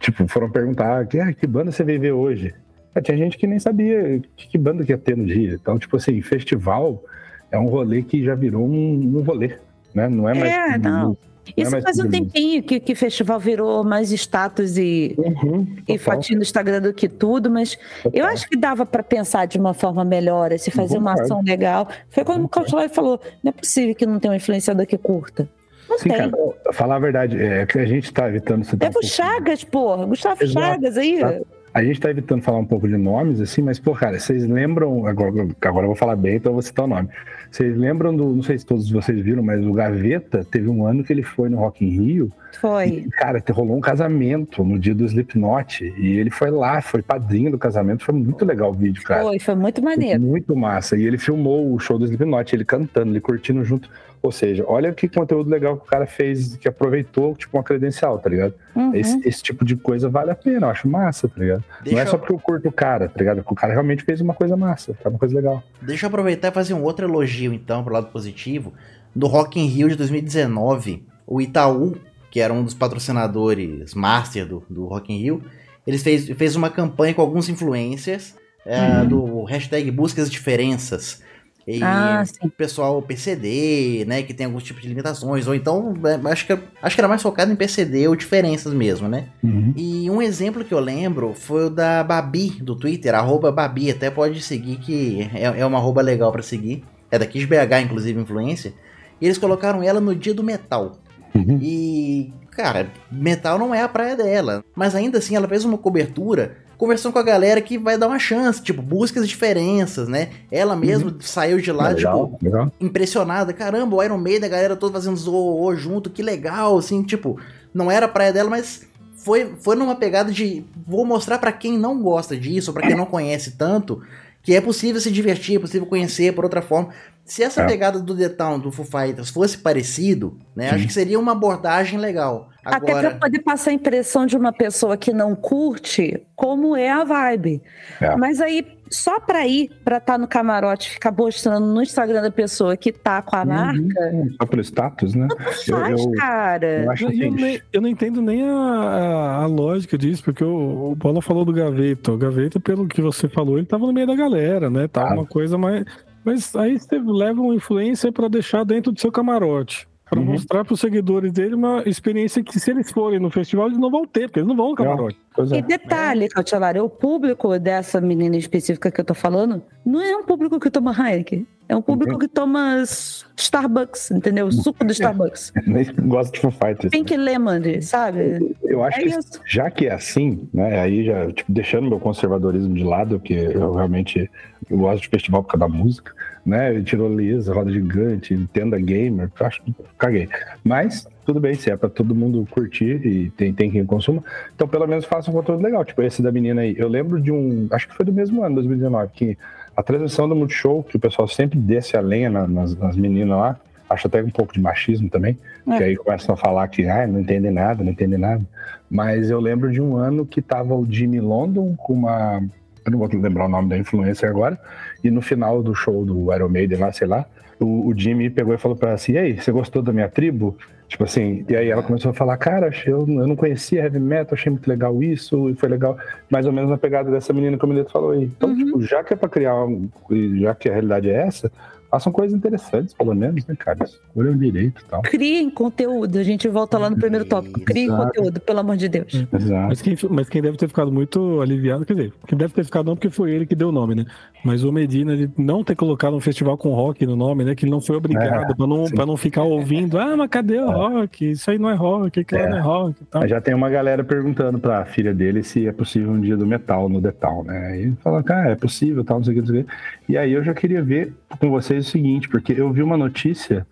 Tipo, foram perguntar: que, ah, que banda você veio ver hoje? Ah, tinha gente que nem sabia que, que, banda que ia ter no dia. Então, tipo assim, festival é um rolê que já virou um, um rolê, né? Não é mais. É, não. Isso é faz um tempinho que, que festival virou mais status e, uhum, e fotinho no Instagram do que tudo, mas total. eu acho que dava para pensar de uma forma melhor, se fazer uma ação legal. Foi como o Cautelar falou: não é possível que não tenha um influenciador que curta. Não Sim, tem. Cara, falar a verdade, é que a gente está evitando citar. É o Chagas, porra. Gustavo Exato. Chagas aí. Tá. A gente tá evitando falar um pouco de nomes, assim, mas, pô, cara, vocês lembram. Agora, agora eu vou falar bem, então eu vou citar o nome. Vocês lembram do. Não sei se todos vocês viram, mas o Gaveta teve um ano que ele foi no Rock in Rio. Foi. E, cara, rolou um casamento no dia do Slipknot. E ele foi lá, foi padrinho do casamento. Foi muito legal o vídeo, cara. Foi, foi muito maneiro. Foi muito massa. E ele filmou o show do Slipknot, ele cantando, ele curtindo junto. Ou seja, olha que conteúdo legal que o cara fez, que aproveitou, tipo, uma credencial, tá ligado? Uhum. Esse, esse, tipo de coisa vale a pena, eu acho massa, tá ligado? Deixa Não é só porque eu curto o cara, tá ligado? O cara realmente fez uma coisa massa, foi uma coisa legal. Deixa eu aproveitar e fazer um outro elogio, então, pro lado positivo. Do Rock in Rio de 2019, o Itaú, que era um dos patrocinadores master do, do Rock in Rio, eles fez, fez uma campanha com alguns influencers é, uhum. do hashtag Busca as Diferenças. E ah, o pessoal PCD, né, que tem alguns tipos de limitações, ou então, é, acho que, acho que era mais focado em PCD ou diferenças mesmo, né? Uhum. E um exemplo que eu lembro foi o da Babi, do Twitter, arroba Babi, até pode seguir, que é, é uma arroba legal para seguir. É daqui de BH, inclusive, influência. E eles colocaram ela no dia do metal. Uhum. E, cara, metal não é a praia dela. Mas ainda assim, ela fez uma cobertura conversando com a galera que vai dar uma chance, tipo, busca as diferenças, né? Ela mesma uhum. saiu de lá, legal, tipo, legal. impressionada. Caramba, o Iron Maiden, a galera toda fazendo zoô junto, que legal, assim, tipo, não era a praia dela, mas foi, foi numa pegada de vou mostrar para quem não gosta disso, para quem não conhece tanto, que é possível se divertir, é possível conhecer por outra forma. Se essa é. pegada do The Town, do Foo Fighters, fosse parecido, né? Sim. Acho que seria uma abordagem legal. Agora... Até para poder passar a impressão de uma pessoa que não curte como é a vibe. É. Mas aí, só para ir, para estar tá no camarote, ficar mostrando no Instagram da pessoa que tá com a uhum. marca. Só pelo status, né? faz, eu, cara. Eu, acho assim, eu, nem, eu, não entendo nem a, a, a lógica disso, porque o, o Paulo falou do Gaveta. O Gaveta, pelo que você falou, ele tava no meio da galera, né? Tava ah. uma coisa mais. Mas aí você leva uma influência para deixar dentro do seu camarote para uhum. mostrar para os seguidores dele uma experiência que, se eles forem no festival, eles não vão ter, porque eles não vão no camarote. É. E detalhe, é. Cautelar, o público dessa menina específica que eu tô falando não é um público que toma Heineken. É um público uhum. que toma Starbucks, entendeu? Suco do Starbucks. Nem gosta de Foo Fighters. Tem que ler, Mandy, sabe? Eu acho é que isso. já que é assim, né? Aí já, tipo, deixando meu conservadorismo de lado, que eu realmente eu gosto de festival por causa da música né? Tirolesa, roda gigante, tenda gamer, acho que caguei. Mas tudo bem, se é pra todo mundo curtir e tem, tem quem consuma, então pelo menos faça um conteúdo legal. Tipo esse da menina aí. Eu lembro de um, acho que foi do mesmo ano, 2019, que a transmissão do Multishow, que o pessoal sempre desce a lenha nas, nas meninas lá, acho até um pouco de machismo também, é. que aí começam a falar que ah, não entendem nada, não entendem nada. Mas eu lembro de um ano que tava o Jimmy London com uma eu não vou lembrar o nome da influencer agora, e no final do show do Iron Maiden lá, sei lá, o, o Jimmy pegou e falou pra ela assim: e aí, você gostou da minha tribo? Tipo assim, e aí ela começou a falar, cara, eu, eu não conhecia heavy metal, achei muito legal isso, e foi legal, mais ou menos na pegada dessa menina que o Mileto falou aí. Então, tipo, já que é pra criar, um, já que a realidade é essa, façam coisas interessantes, pelo menos, né, cara? Escolham direito e tal. Criem conteúdo. A gente volta lá no primeiro tópico. Criem Exato. conteúdo, pelo amor de Deus. Exato. Mas quem, mas quem deve ter ficado muito aliviado, quer dizer, quem deve ter ficado não porque foi ele que deu o nome, né? Mas o Medina de não ter colocado um festival com rock no nome, né? Que ele não foi obrigado, É, pra, não, sim. pra não ficar ouvindo, ah, mas cadê o rock? Isso aí não é rock, aquilo É. não é rock e tal. Já tem uma galera perguntando pra filha dele se é possível um dia do metal no Detal, né? Aí ele fala, cara, é possível, tal, não sei o que, não sei o que. E aí eu já queria ver com vocês o seguinte, porque eu vi uma notícia,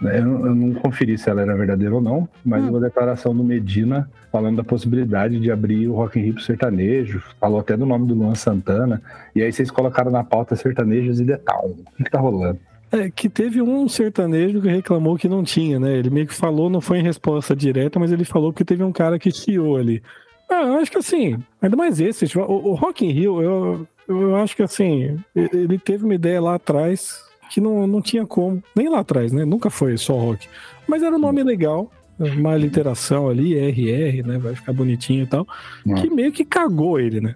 né, eu, não- eu não conferi se ela era verdadeira ou não, mas Hum. uma declaração do Medina falando da possibilidade de abrir o Rock in Rio pro sertanejo, falou até do nome do Luan Santana, e aí vocês colocaram na pauta sertanejos e Detal. O que, que tá rolando? É, que teve um sertanejo que reclamou que não tinha, né? Ele meio que falou, não foi em resposta direta, mas ele falou que teve um cara que chiou ali. Ah, eu acho que assim, ainda mais esse, tipo, o, o Rock in Rio, eu, eu acho que assim, ele teve uma ideia lá atrás que não, não tinha como, nem lá atrás, né? Nunca foi só rock. Mas era um nome legal, uma literação ali, RR, né? Vai ficar bonitinho e tal, Hum. que meio que cagou ele, né?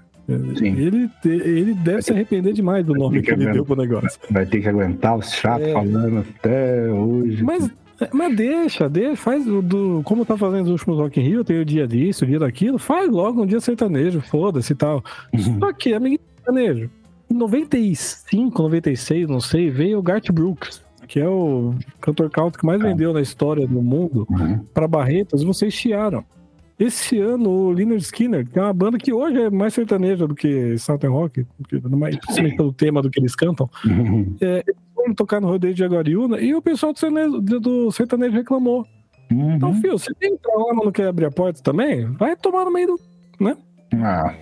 Sim. Ele, ele deve se arrepender demais do nome que ele Fica deu pro negócio. Vai ter que aguentar os chatos É. falando até hoje. Mas, mas deixa, deixa, faz o do. Como tá fazendo os últimos Rock in Rio, tem o dia disso, o dia daquilo, faz logo um dia sertanejo, foda-se e tal. Uhum. Só que, amiguinho sertanejo, em 95, 96, não sei, veio o Garth Brooks, que é o cantor country que mais vendeu na história do mundo, Uhum. pra Barretas, vocês chiaram. Esse ano, o Leonard Skinner, que é uma banda que hoje é mais sertaneja do que Southern Rock, porque- mais, principalmente pelo tema do que eles cantam, Uhum. foram tocar no rodeio de Aguariúna e o pessoal do sertanejo, do sertanejo reclamou. Então, Uhum. filho, você tem que entrar lá, mas não quer abrir a porta também? Vai tomar no meio do. Ah,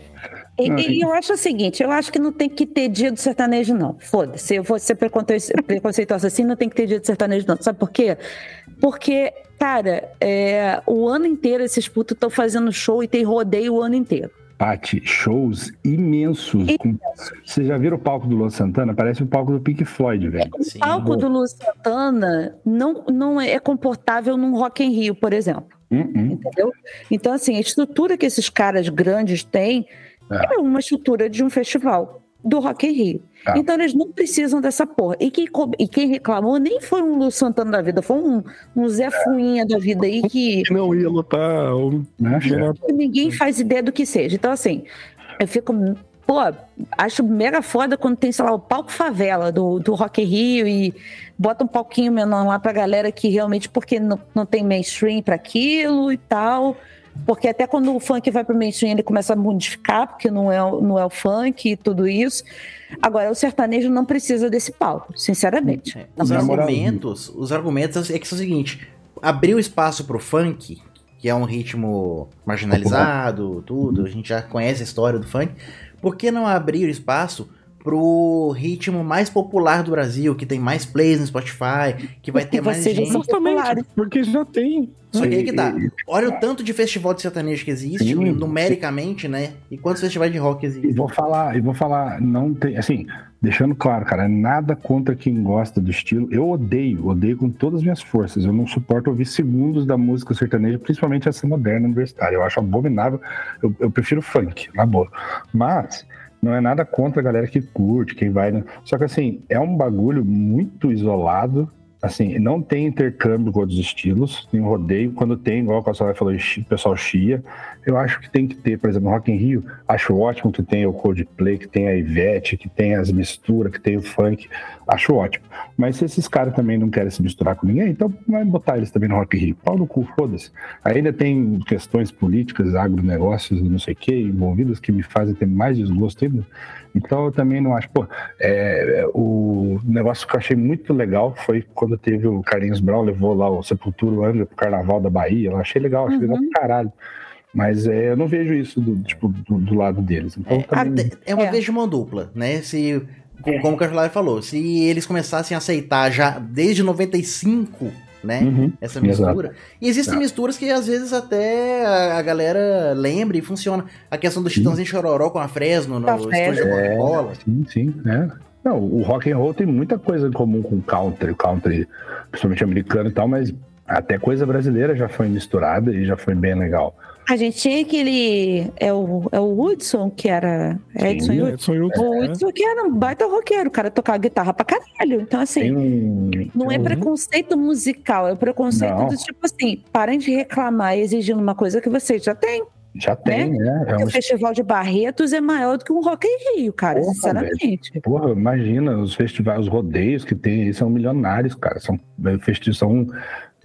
E, e eu acho o seguinte, eu acho que não tem que ter dia do sertanejo, não. Foda-se, eu vou ser preconce- preconceituosa assim, não tem que ter dia do sertanejo, não. Sabe por quê? Porque, cara, é, o ano inteiro esses putos estão fazendo show e tem rodeio o ano inteiro. Paty, shows imensos. com- Vocês já viram o palco do Luan Santana? Parece o palco do Pink Floyd, velho. Sim. O palco do Lu Santana não, não é comportável num Rock in Rio, por exemplo. Uhum. Entendeu? Então, assim, a estrutura que esses caras grandes têm É. é, uma estrutura de um festival do Rock in Rio. É. Então, eles não precisam dessa porra. E quem, e quem reclamou nem foi um Lu Santana da vida, foi um, um Zé Fuinha da vida aí que, não ia lutar. Né, ninguém faz ideia do que seja. Então, assim, eu fico. Pô, acho mega foda quando tem, sei lá, o palco favela do, do Rock in Rio e bota um palquinho menor lá pra galera que realmente, porque não, não tem mainstream pra aquilo e tal. Porque até quando o funk vai pro mainstream, ele começa a modificar, porque não é, o- não é o funk e tudo isso. Agora, o sertanejo não precisa desse palco, sinceramente. É, Os argumentos, os argumentos é que são o seguinte: abriu espaço pro funk, que é um ritmo marginalizado, tudo, a gente já conhece a história do funk. Por que não abrir espaço pro ritmo mais popular do Brasil, que tem mais plays no Spotify, que vai ter mais gente? populares. porque já tem. Só que aí que dá. E- Olha o tanto de festival de sertanejo que existe, Sim. numericamente, né? E quantos festivais de rock E existem? vou falar, e vou falar, não tem, assim, deixando claro, cara, nada contra quem gosta do estilo. Eu odeio, odeio com todas as minhas forças. Eu não suporto ouvir segundos da música sertaneja, principalmente essa moderna universitária. Eu acho abominável. Eu, eu prefiro funk, na boa. Mas não é nada contra a galera que curte, quem vai. né? Só que assim, é um bagulho muito isolado. Assim, não tem intercâmbio com outros estilos, tem um rodeio. Quando tem, igual o Calçado falou, o pessoal chia. Eu acho que tem que ter, por exemplo, Rock in Rio, acho ótimo que tem o Coldplay, que tem a Ivete, que tem as misturas, que tem o funk. Acho ótimo. Mas se esses caras também não querem se misturar com ninguém, então vai botar eles também no Rock Rio. Pau no cu, foda-se. Ainda tem questões políticas, agronegócios, não sei o que, envolvidas, que me fazem ter mais desgosto ainda. Então eu também não acho. Pô, é, o negócio que eu achei muito legal foi quando teve o Carlinhos Brown, levou lá o Sepultura Angra pro Carnaval da Bahia. Eu achei legal, achei legal pra caralho. Mas é, eu não vejo isso do, tipo, do, do lado deles. Então, É, também- até- é uma É. vez de mão dupla, né? Se, como o Carlos falou, se eles começassem a aceitar já desde 95, né? Uhum, Essa mistura. E existem misturas que às vezes até a, a galera lembra e funciona. A questão do Chitãozinho Chororó com a Fresno no estúdio Fresno. da Coca-Cola. Sim, sim, né? Não, o rock and roll tem muita coisa em comum com o country, o country, principalmente americano e tal, mas até coisa brasileira já foi misturada e já foi bem legal. A gente tinha aquele. É o, é o Hudson, que era. É Edson Sim, Hudson. Edson Hudson, O é. Hudson que era um baita roqueiro, o cara tocava guitarra pra caralho. Então, assim, um. não é um- preconceito musical, é o preconceito Não. do tipo assim, parem de reclamar exigindo uma coisa que vocês já têm. Já tem, né? É Porque um o Festival de Barretos é maior do que um Rock in Rio, cara, Porra, sinceramente. Porra, imagina, os festivais, os rodeios que tem aí são milionários, cara. São, festi- são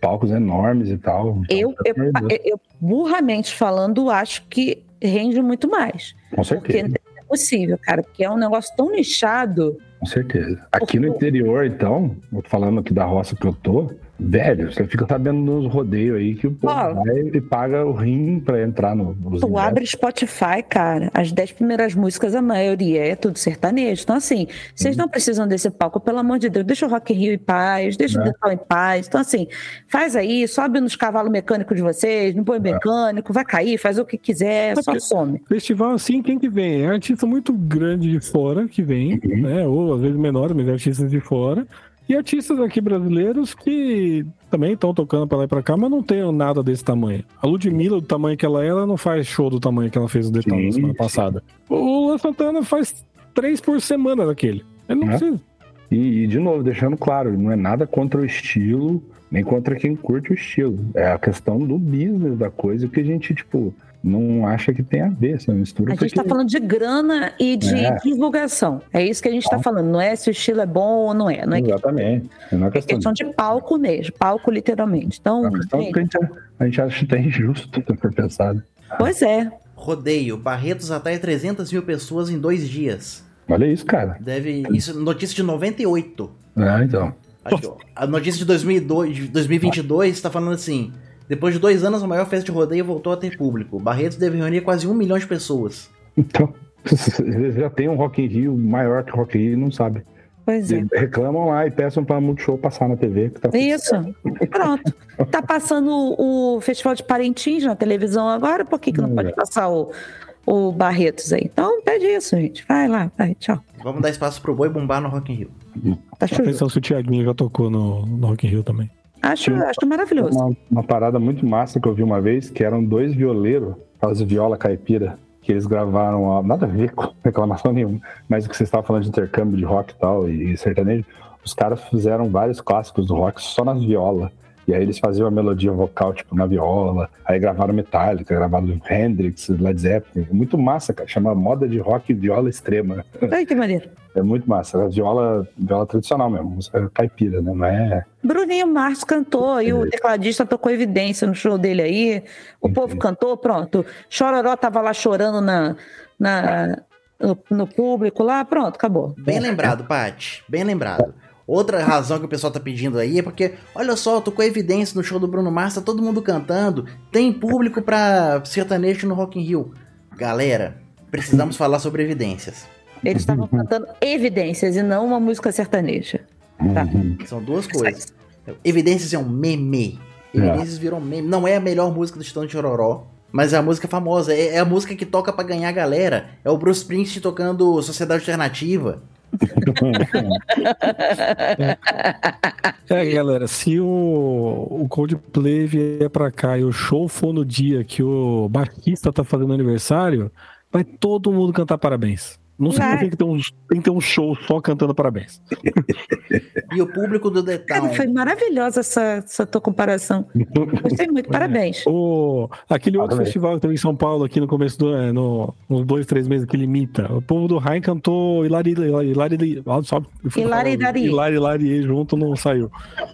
palcos enormes e tal. Então, Eu, eu, de Deus, eu, burramente falando, acho que rende muito mais. com Porque certeza, não é possível, cara, porque é um negócio tão nichado. com certeza. Aqui no interior, então, eu falando aqui da roça que eu tô, velho, você fica sabendo nos rodeios aí que o povo Ó. vai e paga o rim pra entrar no, Tu ingressos. abre Spotify, cara, as dez primeiras músicas, a maioria é tudo sertanejo. Então, assim, vocês não precisam desse palco, pelo amor de Deus, deixa o Rock in Rio em paz, deixa o É. metal em paz. Então, assim, faz aí, sobe nos cavalos mecânicos de vocês, não põe mecânico, vai cair, faz o que quiser, Mas só que- some. Festival assim, quem que vem? É artista muito grande de fora que vem, Uhum. né? Ou às vezes menores, mas artistas de fora. E artistas aqui brasileiros que também estão tocando pra lá e pra cá, mas não tem nada desse tamanho. A Ludmilla, do tamanho que ela é, ela não faz show do tamanho que ela fez no Detal na semana passada. O Luan Santana faz três por semana daquele. Ele não É. precisa. E, e, de novo, deixando claro, não é nada contra o estilo, nem contra quem curte o estilo. É a questão do business da coisa que a gente, tipo, não acha que tem a ver essa mistura. A gente está falando de grana e de É. divulgação. É isso que a gente está falando. Não é se o estilo é bom ou não é. Não é Exatamente. Não é É questão, questão de palco mesmo, palco literalmente. é Então, uma questão gente, que a gente, a gente acha até injusto se for pensado. pois é. Rodeio. Barretos atrai 300 mil pessoas em dois dias. Olha isso, cara. Deve. Isso, notícia de 98. É, então. A notícia de 2002, de 2022 está falando assim: depois de dois anos, a maior festa de rodeio voltou a ter público. Barretos deve reunir quase um milhão de pessoas. Então, já tem um Rock in Rio maior que Rock in Rio e não sabe. Pois é. Reclamam lá e peçam pra Multishow passar na TV. Que tá Isso. Pronto. Tá passando o, Festival de Parintins na televisão agora, por que, que não Hum, pode é. passar o, o Barretos aí? Então, pede isso, gente. Vai lá, vai, tchau. Vamos dar espaço pro boi bombar no Rock in Rio. Tá Tá pensando se o Thiaguinho já tocou no, no Rock in Rio também. Acho, acho maravilhoso. Uma, uma parada muito massa que eu vi uma vez, que eram dois violeiros, aquelas viola caipira, que eles gravaram, ó, nada a ver com reclamação nenhuma, mas o que vocês estavam falando de intercâmbio de rock e tal, e, e sertanejo, os caras fizeram vários clássicos do rock só nas violas. E aí eles faziam a melodia vocal, tipo, na viola, aí gravaram Metallica, gravaram Hendrix, Led Zeppelin. É muito massa, cara. Chama moda de rock viola extrema. Ai, que maneiro. É muito massa. É viola, viola tradicional mesmo, música caipira, né? Não é. Bruninho Mars cantou e o É. tecladista tocou evidência no show dele aí. O Uhum. povo cantou, pronto. Chororó tava lá chorando na, na, no, no público lá, pronto, acabou. Bem lembrado, Paty. Bem lembrado. Outra razão que o pessoal tá pedindo aí é porque, olha só, tocou evidência no show do Bruno Mars, tá todo mundo cantando, tem público pra sertanejo no Rock in Rio. Galera, precisamos falar sobre evidências. Eles estavam cantando evidências e não uma música sertaneja. Tá. Uhum. São duas coisas. Evidências é um meme. Evidências virou meme. Não é a melhor música do Titã de Chororó, mas é a música famosa. É, é a música que toca pra ganhar a galera. É o Bruce Springsteen tocando Sociedade Alternativa. É, galera, se o, o Coldplay vier pra cá e o show for no dia que o baixista tá fazendo aniversário, vai todo mundo cantar parabéns. Não significa que tem um, tem que ter um show só cantando parabéns. E o público do The Cara, foi maravilhosa essa, essa tua comparação. Gostei muito, parabéns. O, aquele outro Parabéns. festival que teve em São Paulo, aqui no começo do é, no, uns dois, três meses que limita. O povo do Rain cantou Hilari, Hilari, Hilari, ah, Hilari, Hilari junto não saiu.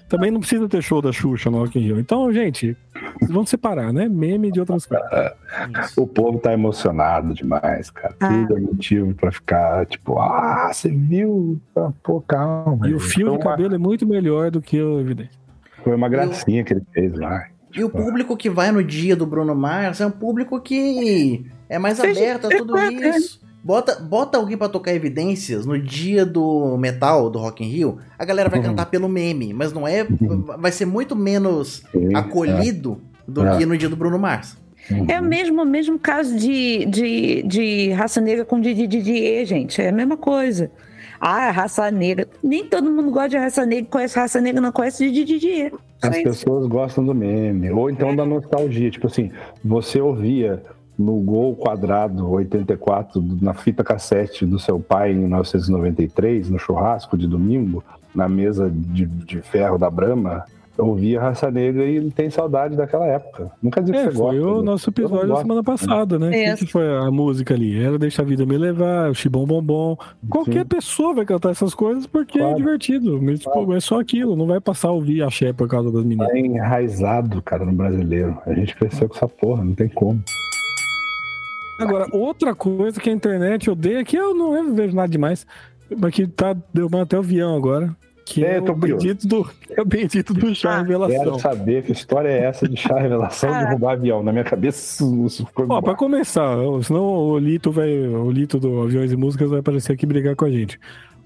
Também não precisa ter show da Xuxa no Rock in Rio. Então, gente, vocês vão separar, né? Meme de outras coisas. O povo tá emocionado demais, cara. Ah. Tudo é motivo pra ficar, tipo, ah, você viu? Ah, Pô, calma. E o fio Foi de uma- cabelo é muito melhor do que o evidente. Foi uma gracinha que ele fez lá. E o público que vai no dia do Bruno Mars é um público que é mais aberto a tudo isso. Bota, bota alguém pra tocar evidências no dia do metal, do Rock in Rio, a galera vai Uhum. cantar pelo meme, mas não é. Vai ser muito menos Sim, acolhido do É. que no dia do Bruno Mars. Uhum. É o mesmo, mesmo caso de, de, de raça negra com Didi Didier, gente. É a mesma coisa. Ah, raça negra. Nem todo mundo gosta de raça negra, conhece raça negra, não conhece de Didi. As pessoas gostam do meme. Ou então da nostalgia. Tipo assim, você ouvia no Gol Quadrado 84, na fita cassete do seu pai em 1993, no churrasco de domingo, na mesa de, de ferro da Brama, ouvia Raça Negra e tem saudade daquela época. Nunca dizer É, que você foi gosta. o né? nosso episódio da semana passada, né? O É. que, que foi a música ali? Era Deixa a Vida Me Levar, o Chibom Bombom. Qualquer pessoa vai cantar essas coisas porque é Claro. divertido. Mas, tipo, é só aquilo, não vai passar a ouvir axé por causa das meninas. É enraizado, cara, no brasileiro. A gente cresceu com essa porra, não tem como. Agora, outra coisa que a internet odeia, que eu não vejo nada demais, mas que tá derrubando até o avião agora. Que É, é, eu tô o bendito do, é o bendito do chá Ah, revelação. Quero saber que história é essa de chá revelação de derrubar avião. Na minha cabeça, isso ficou Ó, pra começar, senão o Lito vai. O Lito do Aviões e Músicas vai aparecer aqui brigar com a gente.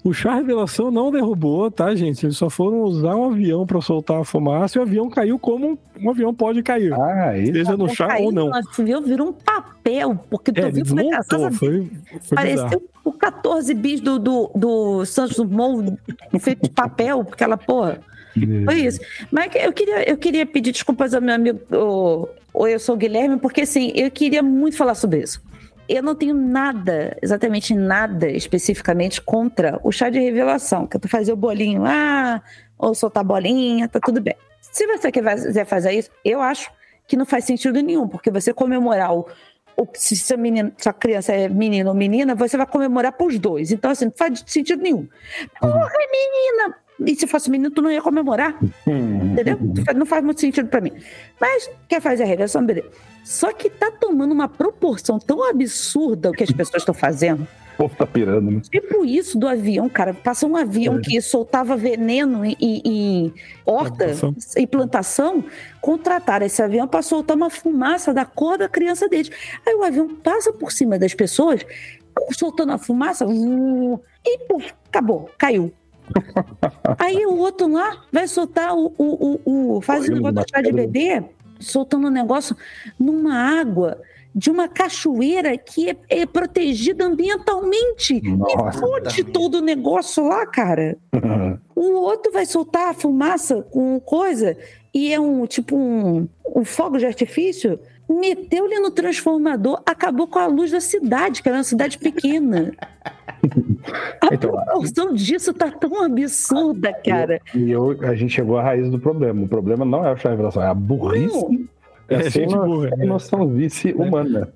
O chá revelação não derrubou, tá, gente? Eles só foram usar um avião pra soltar a fumaça e o avião caiu como um avião pode cair. Ah, isso. Seja no chá ou não. Você viu, virou um papel, porque tu É, viu como é que a desmontou, casa foi, foi bizarro. Pareceu o 14 bis do, do, do Santos Dumont feito de papel, aquela porra. Foi isso. Mas eu queria, eu queria pedir desculpas ao meu amigo, o, o Eu Sou o Guilherme, porque assim, eu queria muito falar sobre isso. Eu não tenho nada, exatamente nada especificamente contra o chá de revelação, que é tu fazer o bolinho lá, ou soltar bolinha, tá tudo bem. Se você quiser fazer isso, eu acho que não faz sentido nenhum, porque você comemorar o, o- se, seu menino, se a criança é menino ou menina, você vai comemorar pros dois. Então, assim, não faz sentido nenhum. Porra, menina! E se fosse menino, tu não ia comemorar, Hum. entendeu? Não faz muito sentido pra mim. Mas quer fazer a regressão, beleza. Só que tá tomando uma proporção tão absurda o que as pessoas estão fazendo. O povo tá pirando, né? Tipo isso do avião, cara. Passa um avião que soltava veneno em, em- em horta Plantação. e plantação. Contrataram esse avião para soltar uma fumaça da cor da criança deles. Aí o avião passa por cima das pessoas, soltando a fumaça, e puf, acabou, caiu. Aí o outro lá vai soltar o. o, o, o faz o Correndo negócio do chá de bebê, soltando um negócio numa água de uma cachoeira que é, é protegida ambientalmente. Nossa. E fode todo o negócio lá, cara. O outro vai soltar a fumaça com coisa e é um tipo um, um fogo de artifício. Meteu-lhe no transformador, acabou com a luz da cidade, que era uma cidade pequena. A Então, proporção disso tá tão absurda, cara. E eu, a gente chegou à raiz do problema. O problema não é o chá revelação, é a burrice. É, É, a sem gente burra, sem né? noção vice humana.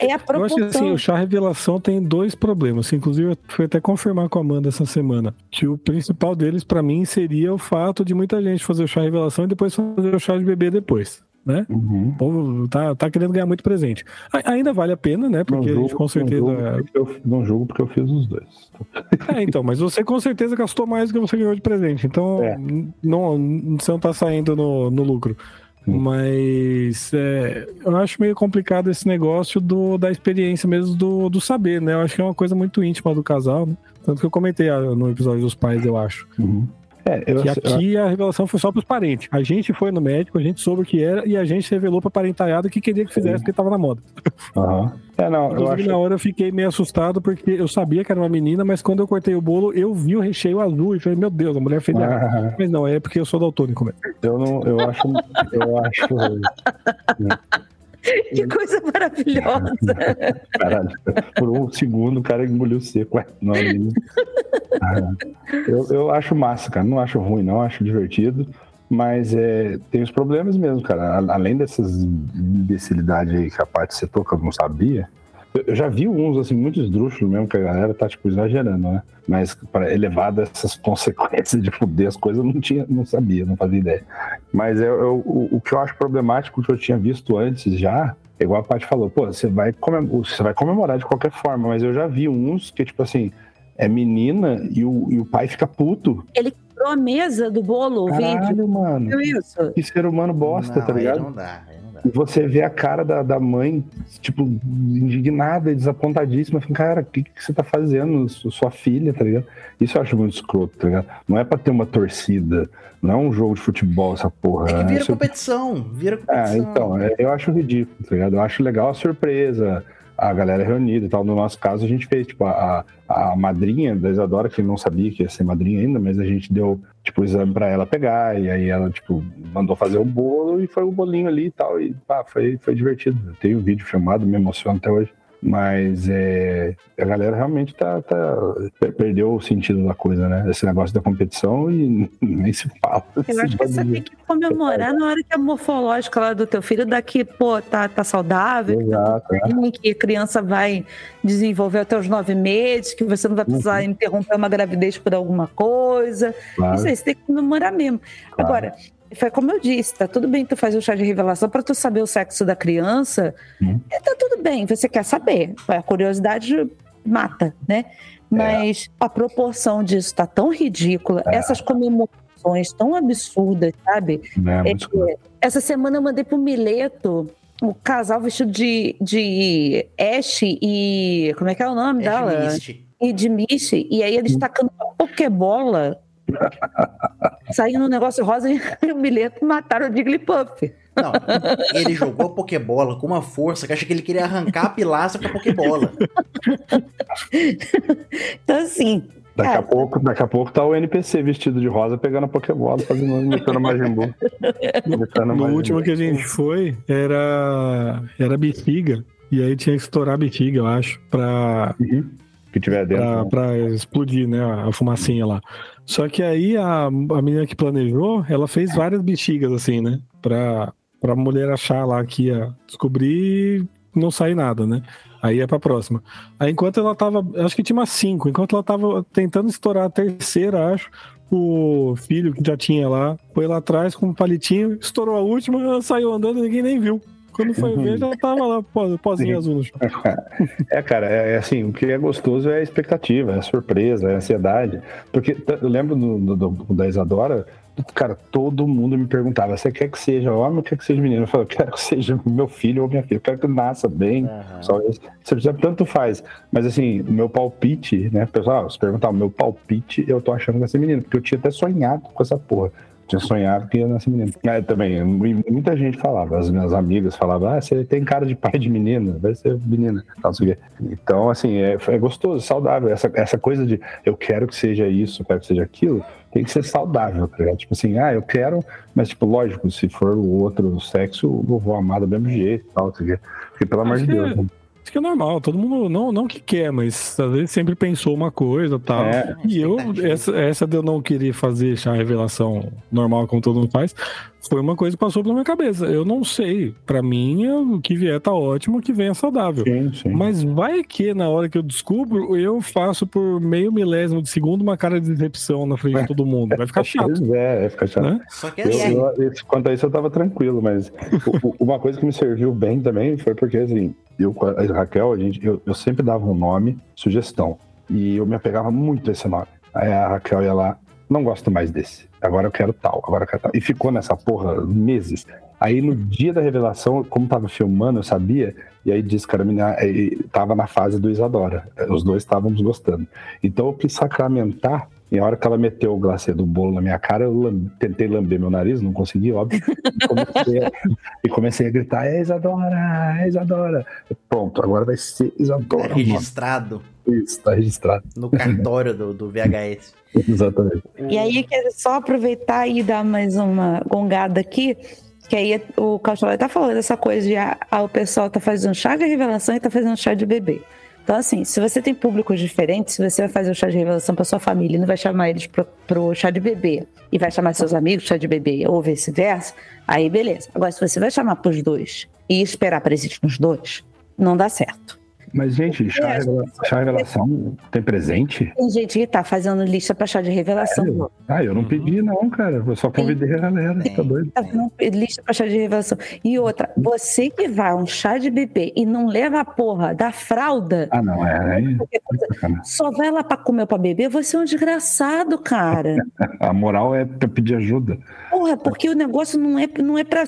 É a Eu acho que proporção. assim, o chá revelação tem dois problemas. Inclusive, eu fui até confirmar com a Amanda essa semana. Que o principal deles, pra mim, seria o fato de muita gente fazer o chá revelação e depois fazer o chá de bebê depois. Né? Uhum. O povo tá, tá querendo ganhar muito presente. Ainda vale a pena, né? Porque a gente com certeza. Não porque eu, não julgo porque eu fiz os dois. É, então, mas você com certeza gastou mais do que você ganhou de presente. Então, É. não, você não tá saindo no, no lucro. Mas é, eu acho meio complicado esse negócio do, da experiência mesmo do, do saber, né? Eu acho que é uma coisa muito íntima do casal, né? Tanto que eu comentei ah, no episódio dos pais, eu acho. Uhum. É, eu, Que eu- aqui a revelação foi só pros parentes. A gente foi no médico, a gente soube o que era e a gente revelou pra parentalhada que queria que fizesse porque tava na moda. Aham. É, não, eu acho. na hora eu fiquei meio assustado porque eu sabia que era uma menina, mas quando eu cortei o bolo, eu vi o recheio azul e falei, meu Deus, a mulher fez. Ah, Mas não, é porque eu sou daltônico mesmo. eu não, eu acho, eu acho, Que coisa maravilhosa. caralho, por um segundo o cara engoliu seco, não, eu, eu acho massa, cara, não acho ruim, não, acho divertido, mas é, tem os problemas mesmo, cara, além dessas imbecilidades aí que a parte você toca, eu não sabia, eu- já vi uns, assim, muito esdrúxulos mesmo, que a galera tá, tipo, exagerando, né? Mas para elevado a essas consequências de fuder as coisas, eu não tinha, não sabia, não fazia ideia. Mas eu, eu- o, o que eu acho problemático, que eu tinha visto antes já, é igual a Paty falou, pô, você vai, comem- você vai comemorar de qualquer forma, mas eu já vi uns que, tipo assim, é menina e o, e o pai fica puto. Tirou a mesa do bolo, o vídeo. Caralho, mano. Viu isso? Que ser humano bosta, não, tá ligado? não dá, aí não dá. E você vê a cara da, da mãe, tipo, indignada e desapontadíssima. Fala, cara, o que, que você tá fazendo? Su- Sua filha, tá ligado? Isso eu acho muito escroto, tá ligado? Não é pra ter uma torcida. Não é um jogo de futebol, essa porra. É que né? vira Isso- competição, vira Ah, competição. então, é, eu acho ridículo, tá ligado? Eu acho legal a surpresa, a galera reunida e tal. No nosso caso, a gente fez, tipo, a, a madrinha da Isadora, que não sabia que ia ser madrinha ainda, mas a gente deu, tipo, o exame pra ela pegar, e aí ela, tipo, mandou fazer o bolo e foi o bolinho ali e tal, e pá, foi, foi divertido. Eu tenho o vídeo filmado, me emociona até hoje. Mas é, a galera realmente tá, tá, perdeu o sentido da coisa, né? Esse negócio da competição e nem se fala. Eu acho que você tem que comemorar na hora que a morfológica lá do teu filho daqui, pô, tá, tá saudável, Exato, que, tá bem, que a criança vai desenvolver até os nove meses, que você não vai precisar Uhum. interromper uma gravidez por alguma coisa. Claro. Isso aí, você tem que comemorar mesmo. Claro. Agora, foi como eu disse, tá tudo bem tu fazer o chá de revelação para tu saber o sexo da criança. Uhum. É, tá tudo bem, você quer saber. A curiosidade mata, né? Mas a proporção disso tá tão ridícula, essas comemorações tão absurdas, sabe? É, Muito essa semana eu mandei pro Mileto o casal vestido de, de Ash e. Como é que é o nome É dela? Mist. E de Misty. E aí eles tacando uma Pokébola. Saindo um negócio rosa e o Mileto mataram o Jigglypuff. Não, ele jogou a Pokébola com uma força que acha que ele queria arrancar a pilastra com a Pokébola. Então, assim. Daqui a, pouco, daqui a pouco tá o NPC vestido de rosa pegando a Pokébola, fazendo imitando Majin Buu. No último que a gente foi, era, era bexiga. E aí tinha que estourar a bexiga, eu acho, pra, Uhum. Que tiver dentro. pra, né? pra explodir, né? A fumacinha lá. Só que aí a, a menina que planejou, ela fez várias bexigas, assim, né? Pra, pra mulher achar lá que ia descobrir não sair nada, né? Aí é pra próxima. Aí enquanto ela tava. Acho que tinha umas cinco. Enquanto ela tava tentando estourar a terceira, acho. O filho que já tinha lá foi lá atrás com um palitinho, estourou a última, saiu andando e ninguém nem viu. Quando foi ver, já tava lá, pó- pozinho azul no chão. É, cara, é, é assim, o que é gostoso é a expectativa, é a surpresa, é a ansiedade. Porque eu lembro do, do- da Isadora, cara, todo mundo me perguntava: você quer que seja homem ou quer que seja menino? Eu falei, eu quero que seja meu filho ou minha filha, eu quero que nasça bem. Aham. Só isso. Se precisa, tanto faz. Mas assim, o meu palpite, né? Pessoal, se perguntar o meu palpite, eu tô achando que vai ser menino, porque eu tinha até sonhado com essa porra. Tinha sonhado que ia nascer menino. É, também, mu- muita gente falava, as minhas amigas falavam, ah, você tem cara de pai de menina, vai ser menina. Então, assim, é, é gostoso, saudável. Essa, essa coisa de eu quero que seja isso, eu quero que seja aquilo, tem que ser saudável, tá ligado? Tipo assim, ah, eu quero, mas, tipo, lógico, se for o outro sexo, eu vou amar do mesmo jeito e tal, não sei o quê. Porque, pelo amor Acho de que- Deus, né? Isso que é normal, todo mundo, não, não que quer, mas às vezes sempre pensou uma coisa tal. É. e eu, essa, essa de eu não querer fazer chá revelação normal, como todo mundo faz, foi uma coisa que passou pela minha cabeça. Eu não sei. Pra mim, o que vier tá ótimo, o que venha saudável. Sim, sim. Mas vai que na hora que eu descubro, eu faço por meio milésimo de segundo uma cara de decepção na frente de todo mundo. Vai ficar chato, Pois é, é ficar chato. né? Só que Eu, assim, eu- esse- quanto a isso eu tava tranquilo, mas uma coisa que me serviu bem também foi porque, assim, eu com a Raquel, a gente, eu, eu sempre dava um nome, sugestão, e eu me apegava muito a esse nome. Aí a Raquel ia lá, não gosto mais desse, agora eu quero tal, agora eu quero tal. E ficou nessa porra meses. Aí no dia da revelação, como tava filmando, eu sabia, e aí disse que aí tava na fase do Isadora. Os dois estávamos gostando. Então eu quis sacramentar, e a hora que ela meteu o glacê do bolo na minha cara, eu tentei lamber meu nariz, não consegui, óbvio. E comecei a, e comecei a gritar, é Isadora, é Isadora. Pronto, agora vai ser Isadora. tá registrado Mano. Isso, tá registrado. no cartório do, do VHS. Exatamente. E aí, quer só aproveitar e dar mais uma gongada aqui, que aí o Caucholé tá falando essa coisa de ah, o pessoal tá fazendo chá de revelação e tá fazendo chá de bebê. Então, assim, se você tem públicos diferentes, se você vai fazer o chá de revelação para sua família e não vai chamar eles pro, pro chá de bebê e vai chamar seus amigos chá de bebê ou vice-versa, aí beleza. Agora, se você vai chamar pros dois e esperar presente nos dois, não dá certo. Mas, gente, chá, É. revela- chá revelação tem presente? Tem gente que tá fazendo lista para chá de revelação. Ah, eu não pedi, não, cara. Eu só convidei a galera. Tá doido? Tá vendo? lista para chá de revelação. E outra, você que vai a um chá de bebê e não leva a porra da fralda, Ah, não, é. Coisa, sacanagem. só vai lá para comer para beber, você é um desgraçado, cara. a moral é pra pedir ajuda. Porra, porque o negócio não é, não é pra.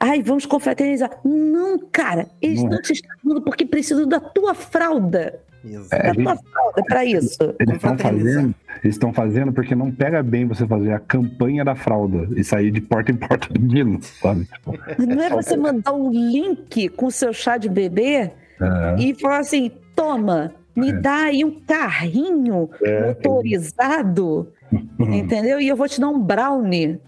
Ai, vamos confraternizar. Não, cara, eles Não é. estão te chamando porque precisam da tua fralda. Exato. Da tua fralda, pra isso. Eles estão fazendo, estão fazendo porque não pega bem você fazer a campanha da fralda e sair de porta em porta pedindo, sabe? Tipo, Não é você mandar um link com o seu chá de bebê É. e falou assim: toma, me dá aí um carrinho É. motorizado, entendeu? E eu vou te dar um brownie,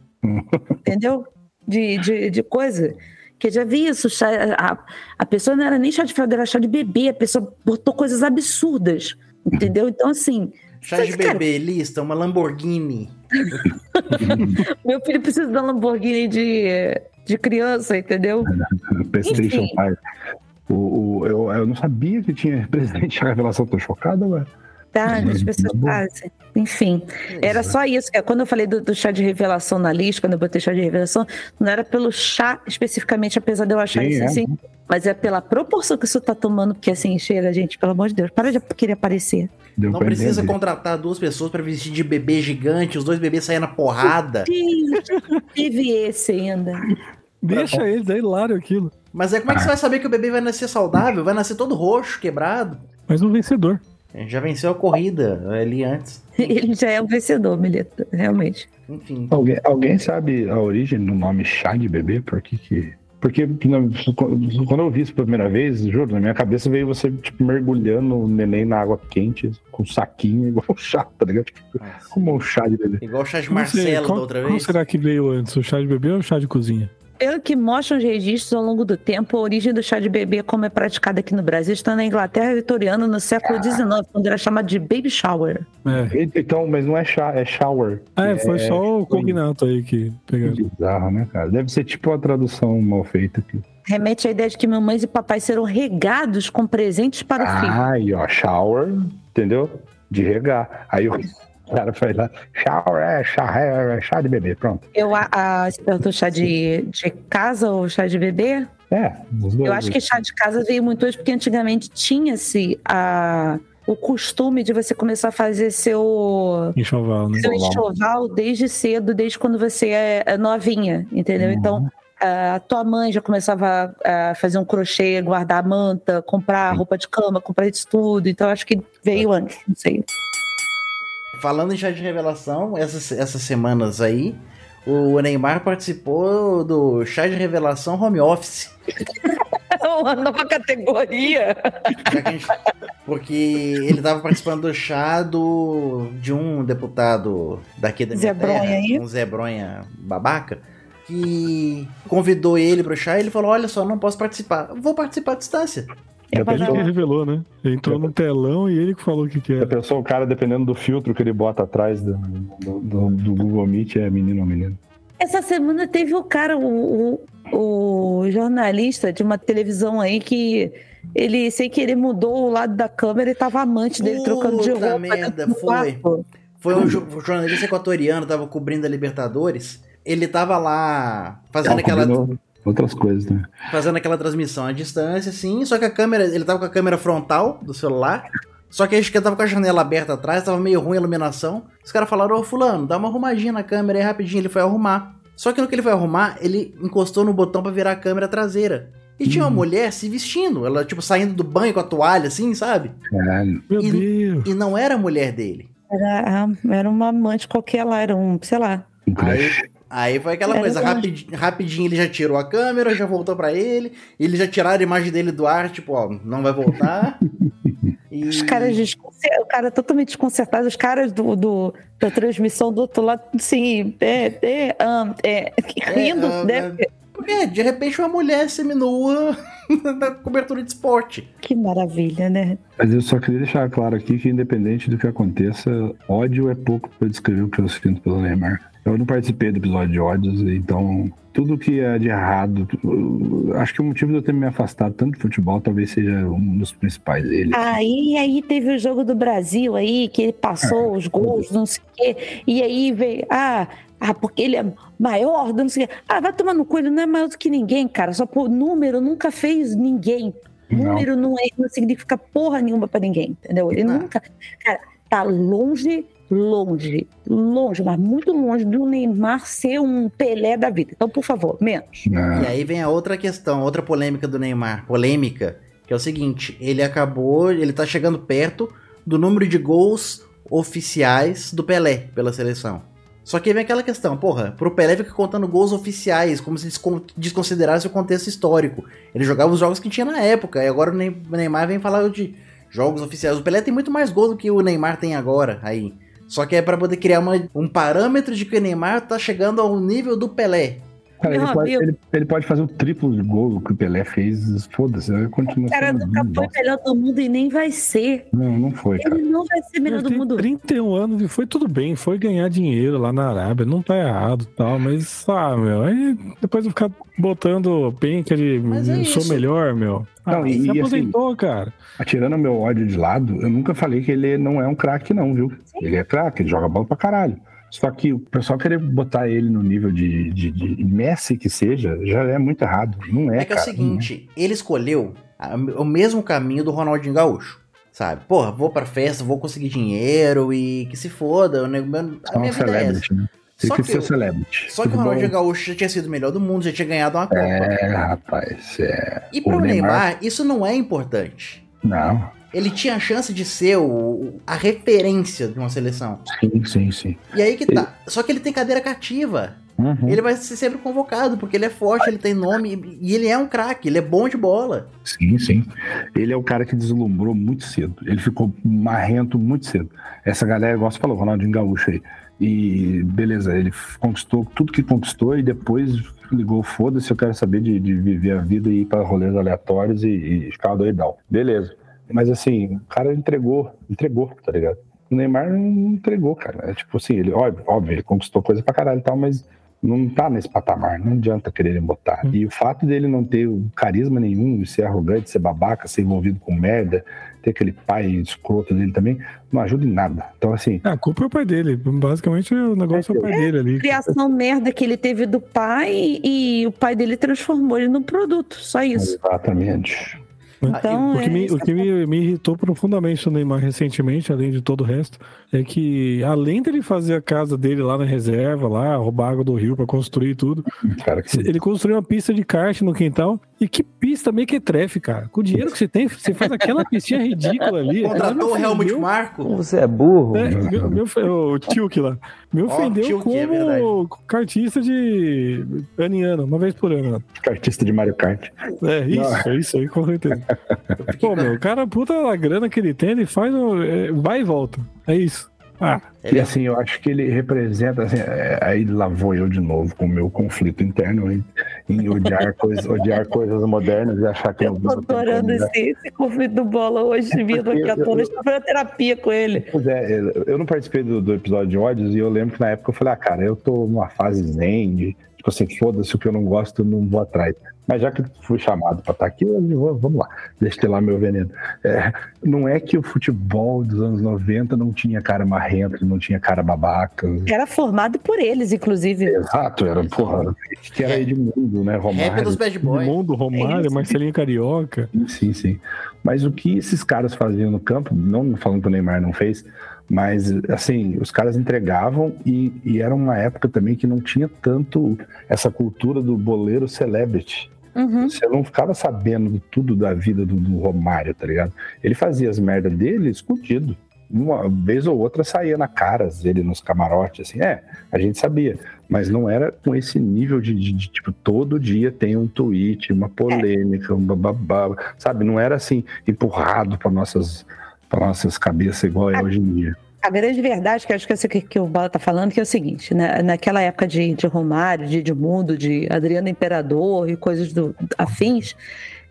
entendeu? De, de, de coisa. Que eu já vi isso, chá- a, a pessoa não era nem chá de fralda, era chá de bebê, a pessoa botou coisas absurdas, entendeu? Então, assim, Chá de Cara, bebê, lista, uma Lamborghini. meu filho precisa da Lamborghini de, de criança, entendeu? PlayStation Enfim. 5. O, o- eu, eu não sabia que tinha presidente a revelação, tô chocado, ué. Tá, as pessoas fazem. Enfim, era só isso. que Quando eu falei do, do chá de revelação na lista, quando eu botei chá de revelação, não era pelo chá especificamente, apesar de eu achar Sim, isso é. assim, mas é pela proporção que isso tá tomando, porque assim, chega, gente, pelo amor de Deus, para de querer aparecer. Deu Não precisa entender. contratar duas pessoas pra vestir de bebê gigante, os dois bebês saem na porrada. Gente, teve esse ainda. Deixa eles, é hilário aquilo. Mas é como é que você vai saber que o bebê vai nascer saudável? Vai nascer todo roxo, quebrado. Mas um vencedor. Já venceu a corrida ali antes. Ele já é o vencedor, Mileta, realmente. Enfim. Alguém, alguém sabe a origem do nome chá de bebê? Por que que... Porque quando eu vi isso pela primeira vez, juro, na minha cabeça veio você, tipo, mergulhando o neném na água quente, com um saquinho, igual um chá, tá ligado? Tipo, como um chá de bebê. Igual o chá de Não sei, Marcelo qual, da outra qual vez. será que veio antes, o chá de bebê ou o chá de cozinha? Pelo que mostram os registros ao longo do tempo, a origem do chá de bebê, como é praticada aqui no Brasil, está na Inglaterra vitoriana no século XIX, quando era chamado de baby shower. É, Então, mas não é chá, é shower. é foi só o cognato aí que Que pegaram. bizarro, né, cara? Deve ser tipo a tradução mal feita aqui. Remete à ideia de que mamães e papais serão regados com presentes para o filho. Ah, e ó, shower, entendeu? De regar. Aí o cara foi lá, shower é chá, é, é chá de bebê, pronto. Eu, a, a, você perguntou chá de, de casa ou chá de bebê? É, os dois. Eu acho que chá de casa veio muito hoje, porque antigamente tinha-se a- o costume de você começar a fazer seu, Enxoval, né? seu Enxoval. desde cedo, desde quando você é é novinha, entendeu? Uhum. Então, a tua mãe já começava a fazer um crochê, guardar a manta, comprar roupa de cama, comprar isso tudo. Então, acho que veio antes, não sei. Falando em chá de revelação, essas, essas semanas aí, o Neymar participou do chá de revelação home office. Uma nova categoria. Já gente- porque ele tava participando do chá do, de um deputado daqui da minha Zé Bronha terra, aí? um Zé Bronha babaca, que convidou ele pro chá e ele falou, olha só, não posso participar. Vou participar à distância. Já Mas Ele pensou, que revelou, né? Ele entrou no telão e ele que falou o que, que já era. pensou o cara, dependendo do filtro que ele bota atrás do, do, do- do Google Meet, é menino ou menino? Essa semana teve o cara, o, o, o jornalista de uma televisão aí que ele, sem querer, mudou o lado da câmera e tava amante dele trocando de Puta roupa. merda, foi. quarto. Foi um jo- jornalista equatoriano, tava cobrindo a Libertadores. Ele tava lá fazendo aquela, Outras coisas, né? fazendo aquela transmissão à distância, assim, só que a câmera, ele tava com a câmera frontal do celular, só que acho que tava com a janela aberta atrás, tava meio ruim a iluminação. Os caras falaram, ô fulano, dá uma arrumadinha na câmera aí rapidinho, ele foi arrumar. Só que no que ele foi arrumar, ele encostou no botão pra virar a câmera traseira. E tinha uma mulher se vestindo, ela tipo saindo do banho com a toalha, assim, sabe? Caralho. Meu E- Deus. E não era a mulher dele. Era, era uma amante qualquer lá, era um, sei lá. Um crush. Aí, aí foi aquela Era coisa, longe. rapidinho, ele já tirou a câmera, já voltou pra ele, eles já tiraram a imagem dele do ar, tipo, ó, não vai voltar. E... Os caras, o cara totalmente desconcertado, os caras do, do- da transmissão do outro lado, assim, é, é, ah, é, rindo, ah, né? Porque, de repente, uma mulher seminua na cobertura de esporte. Que maravilha, né? Mas eu só queria deixar claro aqui que, independente do que aconteça, ódio é pouco para descrever o que eu sinto pelo Neymar. Eu não participei do episódio de ódios, então tudo que é de errado. Acho que o motivo de eu ter me afastado tanto do futebol talvez seja um dos principais dele. Aí, aí teve o jogo do Brasil aí, que ele passou os gols, não sei o quê, e aí veio, ah, ah, porque ele é maior, não sei o quê. Ah, vai tomar no cu, ele não é maior do que ninguém, cara, só por número nunca fez ninguém. Não. Número não, é, não significa porra nenhuma pra ninguém, entendeu? Ele Ah. nunca, cara, tá longe, longe, longe, mas muito longe do Neymar ser um Pelé da vida. Então, por favor, menos. Ah, E aí vem a outra questão, outra polêmica do Neymar. Polêmica, que é o seguinte: ele acabou, ele tá chegando perto do número de gols oficiais do Pelé pela seleção. Só que vem aquela questão, porra, pro Pelé fica contando gols oficiais, como se descon- desconsiderasse o contexto histórico. Ele jogava os jogos que tinha na época, e agora o Neymar vem falar de jogos oficiais. O Pelé tem muito mais gols do que o Neymar tem agora aí. Só que é pra poder criar uma- um parâmetro de que o Neymar tá chegando ao nível do Pelé. Cara, ele pode, ele, ele pode fazer o triplo de gol que o Pelé fez, foda-se, ele continua O cara sendo nunca foi melhor do mundo e nem vai ser. Não, não foi, cara. Ele não vai ser melhor Ele do tem mundo. 31 anos e foi tudo bem, foi ganhar dinheiro lá na Arábia, não tá errado e tal, mas, ah, meu, aí depois eu ficar botando penca de é sou isso. melhor, meu. Ah, Não, e- se assim- aposentou, cara. Tirando meu ódio de lado, eu nunca falei que ele não é um craque, não, viu? Ele é craque, ele joga bola pra caralho. Só que o pessoal querer botar ele no nível de, de, de Messi que seja, já é muito errado. Não é, É, que é o cara. seguinte, ele escolheu o mesmo caminho do Ronaldinho Gaúcho. Sabe? Porra, vou pra festa, vou conseguir dinheiro e que se foda. Meu- a é um minha vida é essa. né? Tem Só que, que ser celebrity. Só que o Ronaldinho Gaúcho já tinha sido o melhor do mundo, já tinha ganhado uma Copa. É, rapaz, é. E pro o Neymar, Neymar- isso não é importante. Não, Ele tinha a chance de ser o- a referência de uma seleção. sim, sim, sim. E aí que tá. Só que ele tem cadeira cativa. Uhum. Ele vai ser sempre convocado, porque ele é forte, ele tem nome e ele é um craque, ele é bom de bola. Sim, sim. Ele é o cara que deslumbrou muito cedo. Ele ficou marrento muito cedo. Essa galera, igual você falou, Ronaldinho Gaúcho aí. E beleza, ele conquistou tudo que conquistou e depois ligou, foda-se, eu quero saber de, de viver a vida e ir para rolês aleatórios e, e ficar doidão. Beleza. Mas assim, o cara entregou, entregou, tá ligado? O Neymar não entregou, cara. É tipo assim, ele, óbvio, óbvio, ele conquistou coisa pra caralho e tal, mas não tá nesse patamar, não adianta quererem botar. E o fato dele não ter carisma nenhum, ser arrogante, ser babaca, ser envolvido com merda, ter aquele pai escroto dele também, não ajuda em nada. Então, assim, Ah, a culpa é o pai dele. Basicamente, o negócio é o pai dele ali. Criação merda que ele teve do pai e o pai dele transformou ele num produto. Só isso. exatamente. Então, O que, é me, o que me, me irritou profundamente no Neymar recentemente, além de todo o resto, é que além dele fazer a casa dele lá na reserva, lá, roubar água do rio pra construir tudo, Cara, que ele construiu uma pista de kart no quintal. E que pista meio que trefe, cara. Com o dinheiro que você tem, você faz aquela pistinha ridícula ali. Contratou o Helmut ofendeu. Marco. Você é burro? É, meu, meu, o Tilk lá. Me ofendeu é como cartista de ano em ano, uma vez por ano. artista de Mario Kart. É isso, é isso aí, com certeza. Pô, meu, o cara, puta a grana que ele tem, ele faz, o- é, vai e volta. É isso. Ah, E é assim, eu acho que ele representa, assim, é, aí lá vou eu de novo com o meu conflito interno em, em odiar, coisas, odiar coisas modernas e achar que Eu tô adorando esse, esse conflito do bola hoje, vindo aqui à tona. Estou fazendo terapia com ele. Pois é, eu- eu não participei do, do episódio de ódios e eu lembro que na época eu falei, ah, cara, eu tô numa fase zen, de, tipo assim, foda-se o que eu não gosto, eu não vou atrás. Mas já que fui chamado pra estar aqui, eu vou- vamos lá, deixa lá meu veneno. É, não é que o futebol dos anos 90 não tinha cara marrento, não tinha cara babaca. Era formado por eles, inclusive. Exato, era, porra, que era Edmundo, né, Romário. dos bad boys. Mundo, Romário, isso. Marcelinho Carioca. Sim, sim, sim. Mas o que esses caras faziam no campo, não falando que o Neymar não fez, mas assim, os caras entregavam e, e era uma época também que não tinha tanto essa cultura do boleiro celebrity. Uhum. Você não ficava sabendo tudo da vida do, do Romário, tá ligado? Ele fazia as merdas dele escondido. Uma vez ou outra saía na cara dele nos camarotes, assim, é, a gente sabia. Mas não era com esse nível de, de- de, tipo, todo dia tem um tweet, uma polêmica, um bababá, sabe? Não era assim, empurrado para nossas, pra nossas cabeças igual é hoje em dia. A grande verdade, que acho que é isso que, que o Bala tá falando, que é o seguinte, né? naquela época de, de Romário, de Edmundo, de Adriano Imperador e coisas do, afins,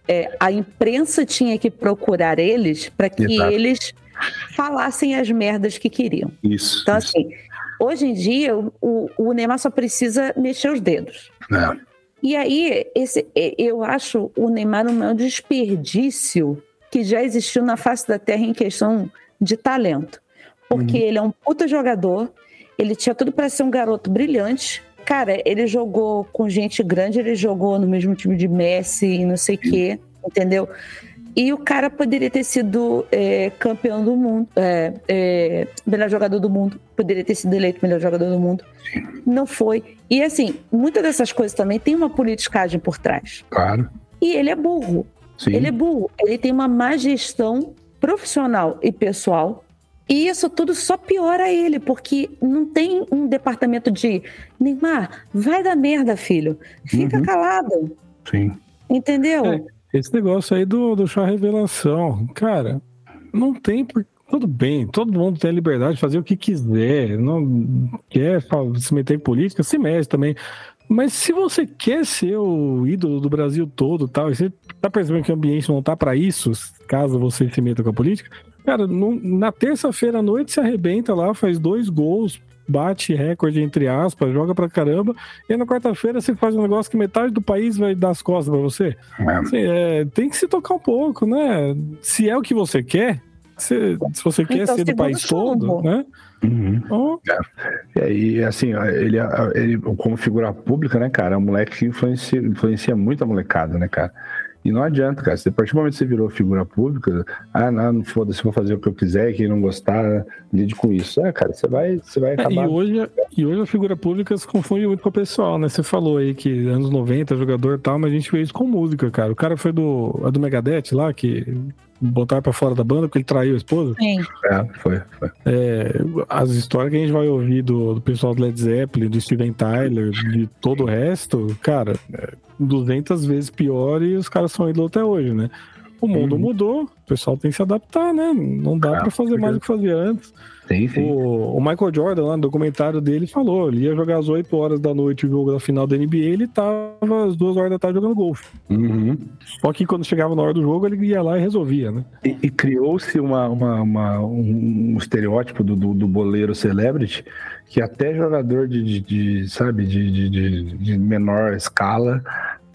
é, a imprensa tinha que procurar eles para que Exato. eles falassem as merdas que queriam. Isso. Então, isso. assim, hoje em dia, o, o Neymar só precisa mexer os dedos. É. E aí, esse, eu acho o Neymar um maior desperdício que já existiu na face da Terra em questão de talento. Porque ele é um puta jogador, ele tinha tudo para ser um garoto brilhante. Cara, ele jogou com gente grande, ele jogou no mesmo time de Messi e não sei o quê, entendeu? E o cara poderia ter sido é, campeão do mundo, é, é, melhor jogador do mundo, poderia ter sido eleito melhor jogador do mundo. Não foi. E assim, muitas dessas coisas também tem uma politicagem por trás. Claro. E ele é burro. Sim. Ele é burro. Ele tem uma má gestão profissional e pessoal E isso tudo só piora ele, porque não tem um departamento de Neymar, vai dar merda, filho. Fica Uhum. calado. Sim. Entendeu? É. Esse negócio aí do, do chá revelação, cara, não tem por... Tudo bem, todo mundo tem a liberdade de fazer o que quiser, não quer se meter em política, se mete também. Mas se você quer ser o ídolo do Brasil todo e tal, e você tá percebendo que o ambiente não tá pra isso, caso você se meta com a política, cara, não- na terça-feira à noite se arrebenta lá, faz dois gols, bate recorde entre aspas, joga pra caramba, e na quarta-feira você faz um negócio que metade do país vai dar as costas pra você. É. Assim, é, tem que se tocar um pouco, né? Se é o que você quer, se, se você quer Então, ser do país todo, né? Uhum. Então, E aí, assim, ele, ele, como figura pública, né, cara, é um moleque que influencia, influencia muito a molecada, né, cara? E não adianta, cara. Se a partir do momento que você virou figura pública, ah, não, foda-se, vou fazer o que eu quiser, quem não gostar, lide com isso. É, cara, você vai, você vai é, e, acabar. hoje, e hoje a figura pública se confunde muito com o pessoal, né? Você falou aí que anos 90, jogador e tal, mas a gente vê isso com música, cara. O cara foi do, é do Megadeth lá, que botaram pra fora da banda porque ele traiu a esposa. Sim. É, foi, foi. É, as histórias que a gente vai ouvir do, do pessoal do Led Zeppelin, do Steven Tyler, de todo o resto, cara, é 200 vezes pior e os caras são ídolos até hoje, né? O mundo Uhum. mudou, o pessoal tem que se adaptar, né? Não dá Ah, pra fazer mais do que fazia antes. Sim, sim. O, o Michael Jordan, lá no documentário dele, falou: ele ia jogar às 8 horas da noite o jogo da final da NBA, ele tava às 2 horas da tarde jogando golfe. Uhum. Só que quando chegava na hora do jogo, ele ia lá e resolvia, né? E, e criou-se uma, uma- uma- um, um estereótipo do, do, do boleiro celebrity que até jogador de, de- de, sabe, de, de- de menor escala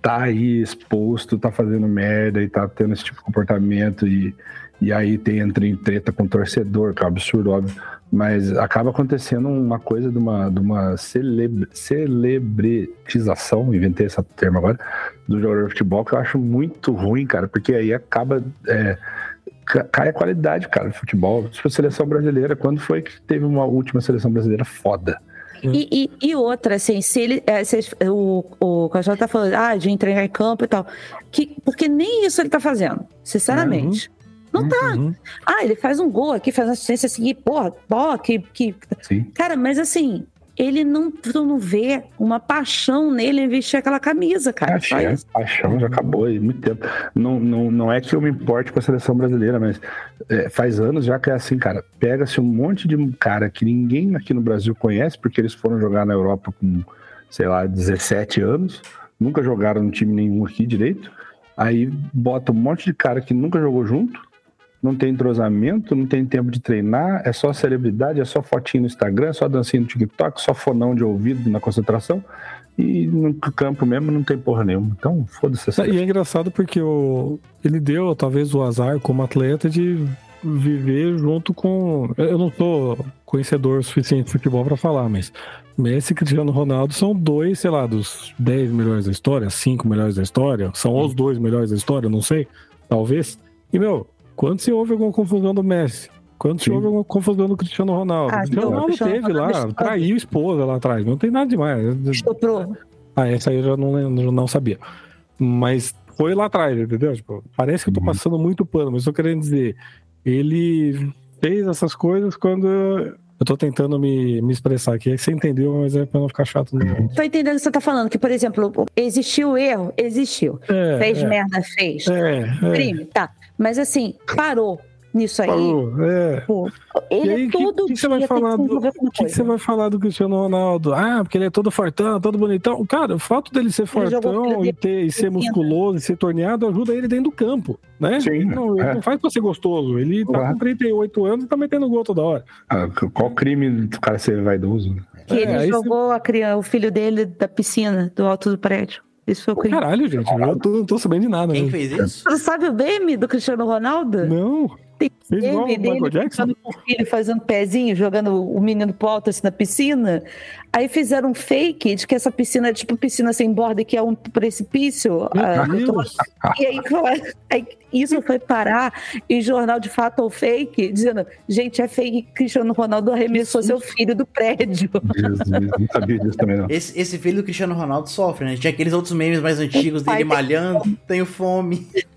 tá aí exposto, tá fazendo merda e tá tendo esse tipo de comportamento e, e aí tem entra em treta com o torcedor, que é um absurdo, óbvio. Mas acaba acontecendo uma coisa de uma, de uma celebre, celebritização, inventei esse termo agora, do jogador de futebol, que eu acho muito ruim, cara, porque aí acaba. é, ca- cai a qualidade, cara, do futebol. Tipo, a seleção brasileira, quando foi que teve uma última seleção brasileira foda? E, e- e outra, assim, se ele. é, se- o, o Cajó tá falando, ah, de entregar em campo e tal. Que, porque nem isso ele tá fazendo, sinceramente. Não tá. Uhum. Ah, ele faz um gol aqui, faz uma assistência assim, porra, ó, que, que. Sim. Cara, mas assim, ele não, tu não vê uma paixão nele em vestir aquela camisa, cara. Só Paixão, isso. paixão já acabou há muito tempo. Não, não, não é que eu me importe com a seleção brasileira, mas é, faz anos já que é assim, cara. Pega-se um monte de cara que ninguém aqui no Brasil conhece, porque eles foram jogar na Europa com, sei lá, 17 anos, nunca jogaram no time nenhum aqui direito. Aí bota um monte de cara que nunca jogou junto, não tem entrosamento, não tem tempo de treinar, é só celebridade, é só fotinho no Instagram, é só dancinha no TikTok, só fonão de ouvido na concentração. E no campo mesmo não tem porra nenhuma. Então, foda-se essa. E é engraçado porque o, ele deu, talvez, o azar como atleta de viver junto com. Eu não sou conhecedor suficiente de futebol pra falar, mas Messi e Cristiano Ronaldo são dois, sei lá, dos 10 melhores da história, 5 melhores da história, são os dois melhores da história, não sei, talvez. E, meu, quando se houve alguma confusão do Messi? Quando se houve alguma confusão do Cristiano Ronaldo? Ah, o Cristiano não, Ronaldo Cristiano teve lá, Ronaldo traiu a esposa lá atrás, não tem nada demais. Estuprou. Ah, essa aí eu já não, lembro, não sabia. Mas foi lá atrás, entendeu? Tipo, parece que eu tô Uhum. passando muito pano, mas eu tô querendo dizer, ele fez essas coisas quando eu tô tentando me, me expressar aqui. Você entendeu, mas é pra não ficar chato. Não. Tô entendendo o que você tá falando, que, por exemplo, existiu erro? Existiu. É, Fez é, merda? Fez. É, é, Crime? Tá. Mas assim, parou nisso aí. falou, é. Pô, E ele aí, todo que, que você vai falar do, uma que, que você vai falar do Cristiano Ronaldo? Ah, porque ele é todo fortão, todo bonitão. Cara, o fato dele ser Ele fortão e, ter, e ser musculoso e ser torneado ajuda ele dentro do campo, né? Sim, Ele não, ele é. não faz pra ser gostoso. Ele tá Claro. com 38 anos e tá metendo gol toda hora. Ah, qual crime do cara ser vaidoso? Que É, ele jogou a criança, o filho dele da piscina, do alto do prédio. Isso foi o crime. Caralho, gente, eu tô- não tô sabendo de nada. Quem né? fez isso? Você sabe o meme do Cristiano Ronaldo? Não. Tem Fez igual o Michael dele Jackson? o filho fazendo pezinho, jogando o menino pro alto assim na piscina. Aí fizeram um fake de que essa piscina é tipo piscina sem borda, que é um precipício. ah. E aí, aí isso foi parar em jornal de fato ou fake, dizendo: gente, é fake que Cristiano Ronaldo arremessou seu filho do prédio. Jesus, não sabia disso também, não. Esse, esse filho do Cristiano Ronaldo sofre, né? Tinha aqueles outros memes mais antigos dele malhando, tenho fome.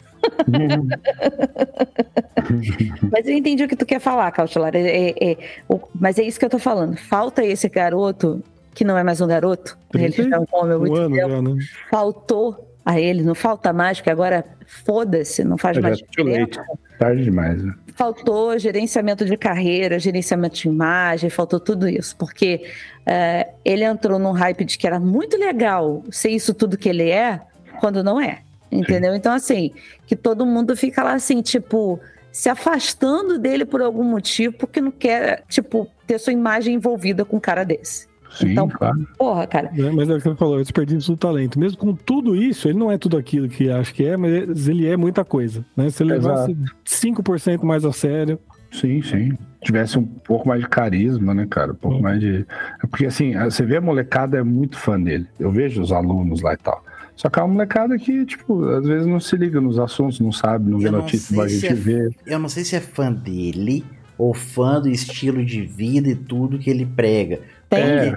Mas eu entendi o que tu quer falar, Cautelar. É, é, é, o- mas é isso que eu tô falando. Falta esse garoto, que não é mais um garoto, ele Trinta e já é um homem há Um muito ano tempo. já, né? Faltou a ele, não falta mais, porque agora foda-se, não faz mais diferença. Tarde demais, né? Faltou gerenciamento de carreira, gerenciamento de imagem, faltou tudo isso, porque é, ele entrou num hype de que era muito legal ser isso tudo que ele é, quando não é. Entendeu? Então, assim, que todo mundo fica lá assim, tipo, se afastando dele por algum motivo, porque não quer, tipo, ter sua imagem envolvida com um cara desse. Sim, Então- claro. Porra, cara. É, Mas é o que você falou, é o desperdício do talento. Mesmo com tudo isso, ele não é tudo aquilo que acha que é, mas ele é muita coisa. Né? Se ele levasse 5% mais a sério, Sim, sim. Tivesse um pouco mais de carisma, né, cara? Um pouco Hum. mais de. É Porque assim, você vê a molecada é muito fã dele. Eu vejo os alunos lá e tal. Só que é uma molecada que, tipo, às vezes não se liga nos assuntos, não sabe, não vê Eu não notícia sei igual a se gente é- vê. Eu não sei se é fã dele ou fã do estilo de vida e tudo que ele prega. Tem É.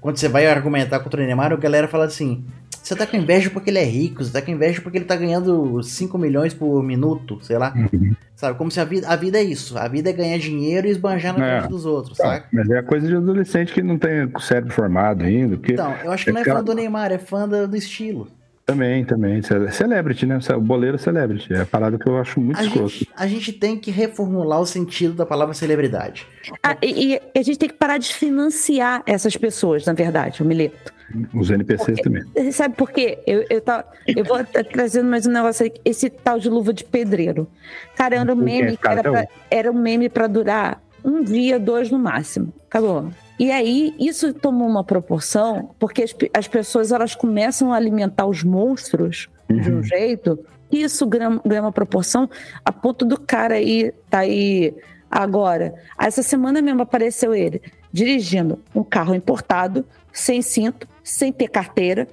Quando você vai argumentar contra o Neymar, a galera fala assim: você tá com inveja porque ele é rico, você tá com inveja porque ele tá ganhando 5 milhões por minuto, sei lá. Uhum. Sabe? Como se a vida, a vida é isso. A vida é ganhar dinheiro e esbanjar na É. frente dos outros, Tá, saca? mas é coisa de adolescente que não tem o cérebro formado ainda. Porque Então, eu acho que não é fã do Neymar, é fã do, do estilo. Também, também. Ce- Celebrity, né? O boleiro celebrity. É a parada que eu acho muito A escroto. gente, a gente tem que reformular o sentido da palavra celebridade. Ah, e, e a gente tem que parar de financiar essas pessoas, na verdade, o Mileto. Os NPCs também. Você Sabe por quê? Eu, eu, tá, eu vou tá trazendo mais um negócio aí. Esse tal de luva de pedreiro. Cara, era um quê? meme que era, Cara, pra, era um meme pra durar um dia, dois no máximo. Acabou. E aí, isso tomou uma proporção, porque as, as pessoas elas começam a alimentar os monstros de um Uhum. jeito, que isso ganha, ganha uma proporção a ponto do cara aí, tá aí agora. Essa semana mesmo apareceu ele dirigindo um carro importado, sem cinto, sem ter carteira,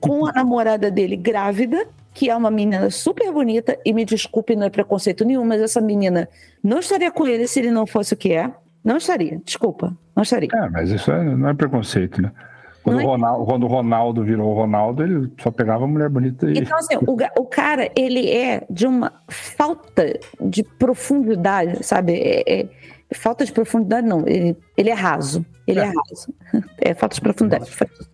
com a namorada dele grávida, que é uma menina super bonita, e me desculpe, não é preconceito nenhum, mas essa menina não estaria com ele se ele não fosse o que é. Não estaria, desculpa, não estaria. É, mas isso é- não é preconceito, né? Quando, é- o Ronaldo, quando o Ronaldo virou o Ronaldo, ele só pegava mulher bonita e. Então, assim, o, o cara, ele é de uma falta de profundidade, sabe? É, é- falta de profundidade, não. Ele, ele é raso. Ele é. raso. É falta de profundidade.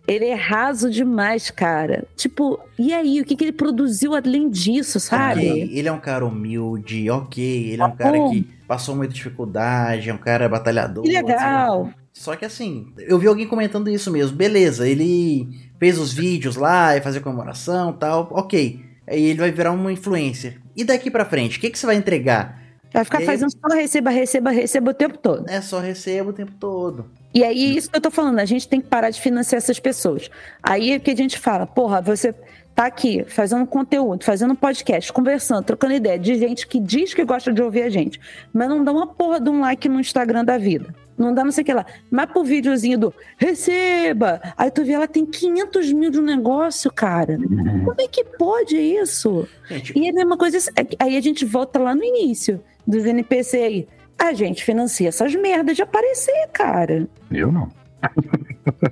Ele é raso demais, cara. Tipo, e aí? O que, que ele produziu além disso, sabe? Ok, ele é um cara humilde, ok. Ele é um cara bom. que passou muita dificuldade, é um cara batalhador. Que legal. Só que assim, eu vi alguém comentando isso mesmo. Beleza, ele fez os vídeos lá e fazer comemoração e tal. Ok. Aí ele vai virar uma influencer. E daqui pra frente, o que, que você vai entregar? Vai ficar E aí- fazendo só receba, receba, receba o tempo todo. É só recebo o tempo todo. E aí, isso que eu tô falando, a gente tem que parar de financiar essas pessoas. Aí é que a gente fala, porra, você tá aqui fazendo conteúdo, fazendo podcast, conversando, trocando ideia de gente que diz que gosta de ouvir a gente, mas não dá uma porra de um like no Instagram da vida. Não dá não sei o que lá. Mas pro videozinho do receba! Aí tu vê, ela tem 500 mil de um negócio, cara. Uhum. Como é que pode isso? Gente, E é a mesma coisa, aí a gente volta lá no início dos NPC aí. A gente financia essas merdas de aparecer, cara. Eu não.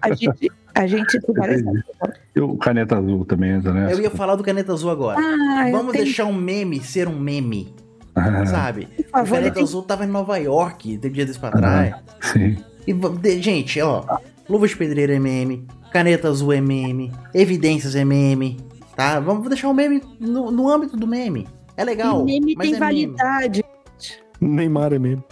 A gente, a gente parece. E o Caneta Azul também entra nessa. eu ia falar do Caneta Azul agora. Ah, Vamos tenho, deixar um meme ser um meme, Ah, sabe? O favor, ele Caneta tem Azul tava em Nova York, tem dia desse pra trás. Sim. E, de- gente, ó, Luva de Pedreiro é meme, Caneta Azul é meme, Evidências é meme, tá? Vamos deixar o meme no, no âmbito do meme. É legal, meme mas tem é meme. Neymar é mesmo.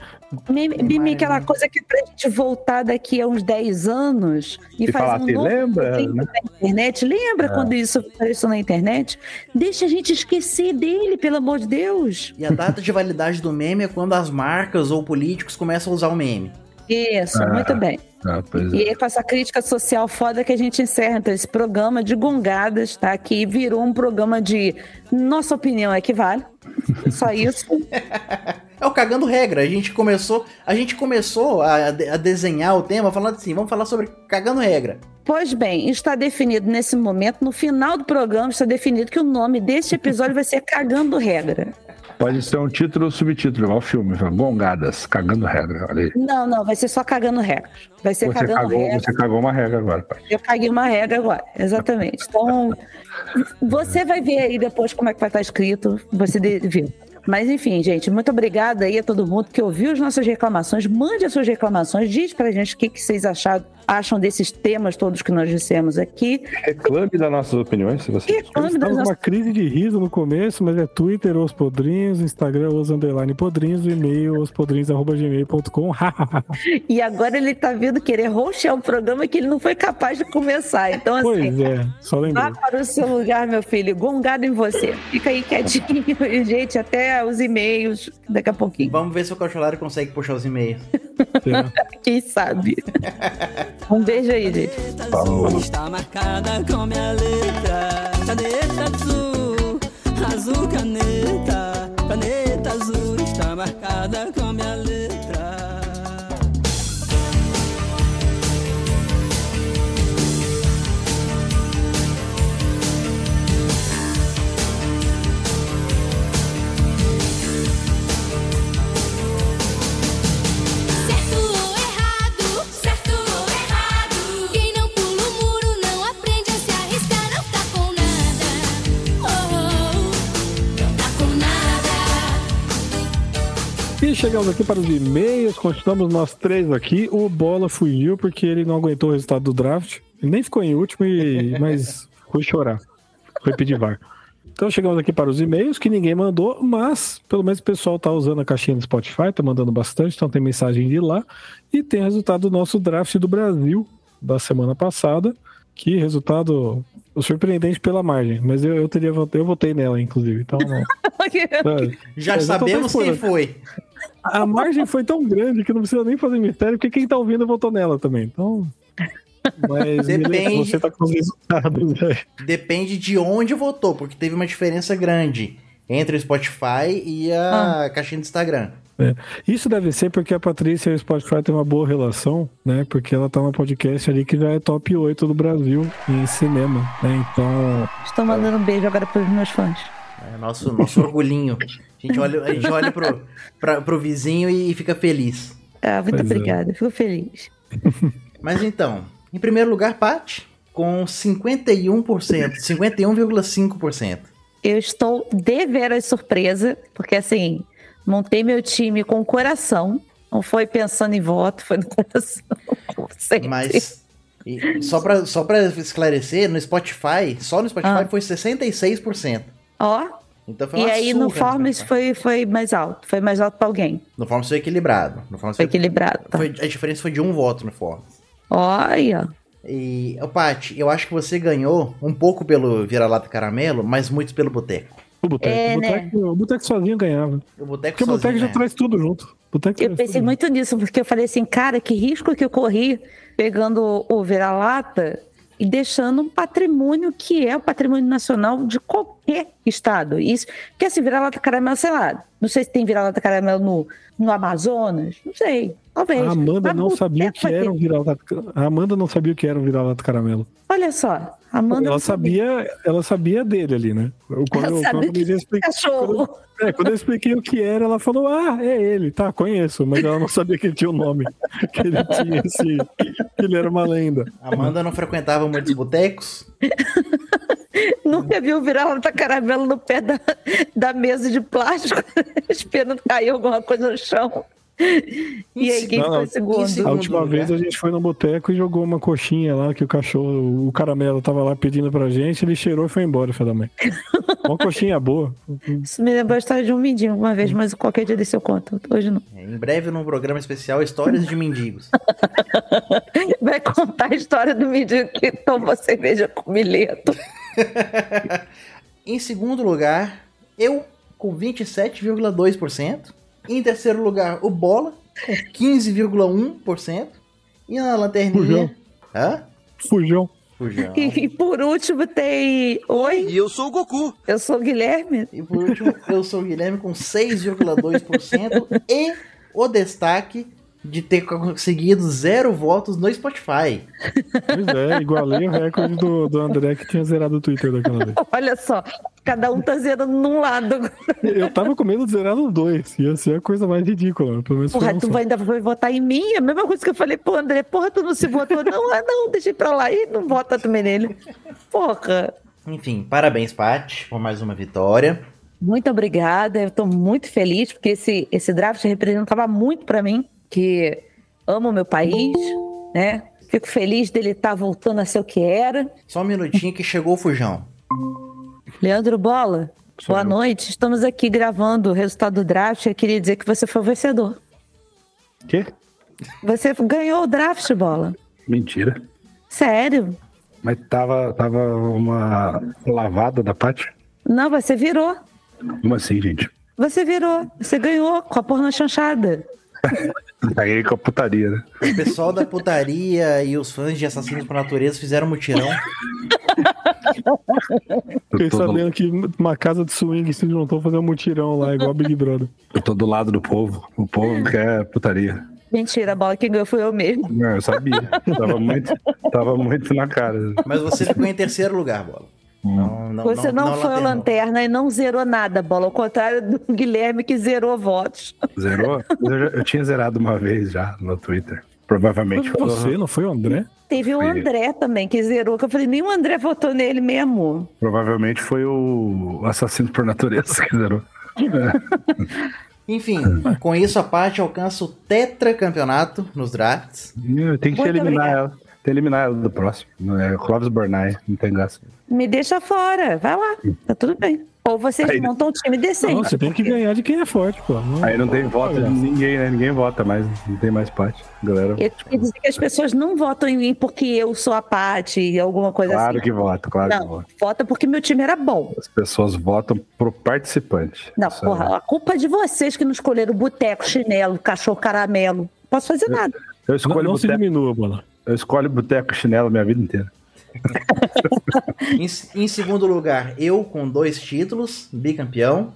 Meme, meme é mais, aquela coisa que é pra gente voltar daqui a uns 10 anos e, E fazer falar um novo lembra? né? na internet. Lembra quando isso apareceu na internet? Deixa a gente esquecer dele, pelo amor de Deus. E a data de validade do meme é quando as marcas ou políticos começam a usar o meme. Isso, Ah. muito bem. Ah, é. E é com essa crítica social foda que a gente encerra então, esse programa de gongadas, tá? Que virou um programa de nossa opinião é que vale. Só isso. É o cagando regra. A gente começou, a gente começou a, a desenhar o tema falando assim, vamos falar sobre cagando regra. Pois bem, está definido nesse momento, no final do programa, está definido que o nome deste episódio vai ser Cagando Regra. Pode ser um título ou subtítulo, igual o filme, Gongadas, cagando regra. Olha aí. Não, não, vai ser só cagando regra. Vai ser Você cagando cagou, regra. você cagou uma regra agora, pai. Eu caguei uma regra agora, exatamente. Então, você vai ver aí depois como é que vai estar escrito, você viu. Mas enfim, gente, muito obrigada aí a todo mundo que ouviu as nossas reclamações. Mande as suas reclamações, diz pra gente o que, que vocês acharam, acham desses temas todos que nós dissemos aqui. Reclame das nossas opiniões, se você Reclame das nossas numa crise de riso no começo, mas é Twitter Os Podrinhos, Instagram Os Underline Podrinhos, o e-mail ospodrinhos.gmail.com. E agora ele tá vindo querer roxear um programa que ele não foi capaz de começar. Então, assim, pois é, só vá lembrei. para o seu lugar, meu filho, gongado em você. Fica aí quietinho, gente, até os e-mails daqui a pouquinho. Vamos ver se o Cacholari consegue puxar os e-mails. Quem sabe? Um beijo aí, gente. Falou. Está marcada com minha letra. Caneta azul, azul caneta. Caneta azul está marcada com E chegamos aqui para os e-mails, continuamos nós três aqui. O Bola fugiu porque ele não aguentou o resultado do draft. Ele nem ficou em último, e... mas foi chorar. Foi pedir VAR. Então chegamos aqui para os e-mails que ninguém mandou, mas pelo menos o pessoal tá usando a caixinha do Spotify, tá mandando bastante, então tem mensagem de lá. E tem resultado do nosso draft do Brasil da semana passada, que resultado surpreendente pela margem, mas eu, eu teria votei- eu votei nela, inclusive. Então, não. É, Já Mas sabemos bem quem foi. A margem foi tão grande que não precisa nem fazer mistério, porque quem tá ouvindo votou nela também. Então. Mas Depende. você tá com os resultados. né? Depende de onde votou, porque teve uma diferença grande entre o Spotify e a caixinha do Instagram. Isso deve ser porque a Patrícia e o Spotify têm uma boa relação, né? Porque ela tá no podcast ali que já é top 8 do Brasil em cinema, né? Então. Estou mandando um beijo agora pros meus fãs. É nosso, nosso orgulhinho. A gente olha, a gente olha pro, pra, pro vizinho e fica feliz. Ah, muito Pois é. obrigada, fico feliz. Mas então, em primeiro lugar, Paty, com 51%, 51,5%. Eu estou deveras surpresa, porque assim, montei meu time com o coração. Não foi pensando em voto, foi no coração. Mas, e só pra, só pra esclarecer, no Spotify, só no Spotify Ah. foi 66%. Ó, Então foi e aí surra no Forms Spotify. foi, foi mais alto. Foi mais alto pra alguém. No Forms foi equilibrado. No Forms Foi foi, equilibrado. Tá? foi- a diferença foi de um voto no Forms. Olha. E, ô, Paty, eu acho que você ganhou um pouco pelo Vira-Lata Caramelo, mas muito pelo Boteco. O Boteco, É, o né? Boteco, o Boteco sozinho ganhava. O Boteco Porque o Boteco já né? traz tudo junto. O Boteco Eu pensei muito nisso, porque eu falei assim, cara, que risco que eu corri pegando o vira-lata e deixando um patrimônio que é o patrimônio nacional de qualquer estado. Isso, porque assim, vira-lata caramelo, sei lá, não sei se tem vira-lata caramelo no, no Amazonas, não sei, talvez. A Amanda Mas não sabia o que era um vira-lata. A Amanda não sabia o que era um vira-lata caramelo. Olha só, a Amanda ela não sabia, ela sabia dele ali, né? Quando, Ela eu, sabia quando, que eu expliquei, cachorro. é, quando eu expliquei o que era, ela falou: Ah, é ele, tá, conheço, mas ela não sabia que ele tinha o nome. Que ele tinha esse. Que ele era uma lenda. A Amanda não frequentava muitos botecos. Nunca viu vira-lata caramelo no pé da, da mesa de plástico, esperando cair alguma coisa no chão. E aí, quem Não, foi segundo? Em A segundo última lugar. vez a gente foi no boteco e jogou uma coxinha lá que o cachorro, o caramelo tava lá pedindo pra gente, ele cheirou e foi embora, filho da mãe. Uma coxinha boa. Isso me lembrou a história de um mindinho uma vez, mas qualquer dia desse eu conto. Hoje não. É, Em breve, num programa especial, Histórias de Mendigos. Vai contar a história do mindinho que toma cerveja com milheto. em segundo lugar, eu, com 27,2%. Em terceiro lugar, o Bola, com 15,1%. E na lanterninha... Hã? Fujão. Fujão. E, e por último tem. Oi, E eu sou o Goku. eu sou o Guilherme. E por último, eu sou o Guilherme com 6,2% e o destaque de ter conseguido zero votos no Spotify. Pois é, igualei o recorde do, do André que tinha zerado o Twitter daquela vez. Olha só, cada um tá zerando num lado. Eu tava com medo de zerar no dois. Ia ser a coisa mais ridícula. Pelo menos Porra, tu vai ainda vai votar em mim? A mesma coisa que eu falei pro André. Porra, tu não se votou? Não, ah, não, deixa pra lá. E não vota também nele. Porra. Enfim, parabéns, Paty, por mais uma vitória. Muito obrigada. Eu tô muito feliz porque esse, esse draft representava muito pra mim, que amo meu país, né? Fico feliz dele estar voltando a ser o que era. Só um minutinho que chegou o Fujão. Leandro Bola, Sou boa eu. noite. Estamos aqui gravando o resultado do draft. Eu queria dizer que você foi o vencedor. Quê? Você ganhou o draft, Bola. Mentira. Sério? Mas tava, tava uma lavada da Paty? Não, você virou. Como assim, gente? Você virou. Você ganhou com a porno chanchada. Aí com a putaria, né? O pessoal da putaria e os fãs de Assassinos por Natureza fizeram um mutirão. Fiquei tô, sabendo que uma casa de swing se juntou fazer um mutirão lá, igual Big Brother. eu tô do lado do povo. O povo quer putaria. Mentira, bola. Quem ganhou foi eu mesmo. Não, eu sabia. tava, muito, tava muito na cara. Mas você ficou em terceiro lugar, bola. Não, não, Você não, foi o lanternou. lanterna e não zerou nada, bola. Ao contrário do Guilherme que zerou votos. Zerou? Eu, já- eu tinha zerado uma vez já no Twitter. Provavelmente Foi você, não foi o André? Teve o Foi. André também que zerou, que eu falei, nem o André votou nele mesmo. Provavelmente foi o assassino por natureza que zerou. Enfim, com isso a Paty alcança o tetracampeonato nos drafts. Eu tenho que Muito eliminar obrigada. ela. Tem que eliminar ela do próximo. Não É Clóvis Bornai, não tem graça. Me deixa fora, vai lá, tá tudo bem. Ou vocês Aí- montam um time decente. Não, você tem que ganhar de quem é forte, pô. Não- Aí não tem voto de ninguém, né? Ninguém vota mais. Não tem mais parte. Galera, Eu queria dizer que as pessoas não votam em mim porque eu sou a Paty, alguma coisa claro assim. que vota, claro que Não, vota. vota porque meu time era bom. As pessoas votam pro participante. Não, Isso é- porra, a culpa é de vocês que não escolheram boteco, chinelo, cachorro caramelo. Não posso fazer nada. Eu Não, escolho não se boteco, diminua, bola. Eu escolho boteco chinelo minha vida inteira. Em, em segundo lugar, eu com dois títulos, bicampeão.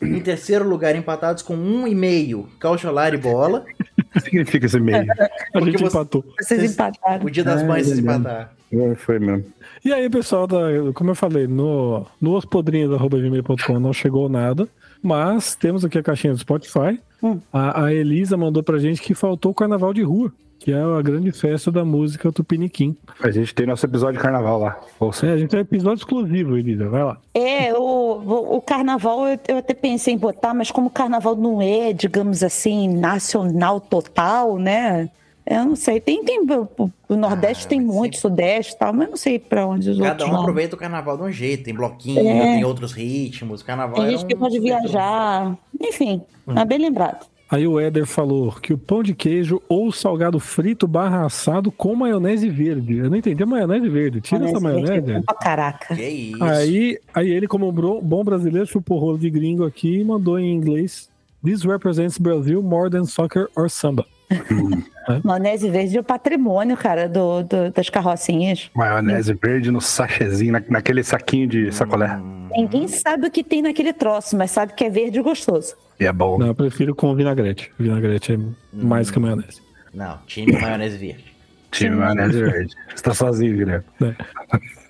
Em terceiro lugar, empatados com um e meio, Caucholar e Bola. O que significa esse meio? A gente você- empatou. Vocês empataram. O dia das É, mães vocês verdade. empataram. É, Foi mesmo. E aí, pessoal, da, como eu falei, no, no ospodrinhos.gmail.com não chegou nada, mas temos aqui a caixinha do Spotify. Hum. A, a Elisa mandou pra gente que faltou o Carnaval de Rua, que é a grande festa da música Tupiniquim. A gente tem nosso episódio de carnaval lá. Ouça. É, a gente tem um episódio exclusivo, Elisa, vai lá. É, o, o, carnaval eu, eu até pensei em botar, mas como o carnaval não é, digamos assim, nacional total, né? Eu não sei. Tem, tem o, Nordeste Ah, tem muito, Sudeste e tal, mas eu não sei pra onde os Cada outros um vão. aproveita o carnaval de um jeito. Tem bloquinho, É. tem outros ritmos. Carnaval Tem é gente que um pode super viajar. Enfim, Hum. mas bem lembrado. Aí o Éder falou que o pão de queijo ou salgado frito barra assado com maionese verde. Eu não entendi a maionese verde. Tira essa maionese, verde é caraca. Que isso. Aí, aí ele, como um bom brasileiro, chupou o rolo de gringo aqui e mandou em inglês: This represents Brazil more than soccer or samba. Maionese verde é o patrimônio, cara, do, do- das carrocinhas. Maionese verde no sachêzinho, na- naquele saquinho de sacolé. Ninguém sabe o que tem naquele troço, mas sabe que é verde e gostoso. E é bom. Não, eu prefiro com vinagrete. Vinagrete é mais que maionese. Não, time maionese verde. Time maionese verde. Você tá sozinho, Guilherme.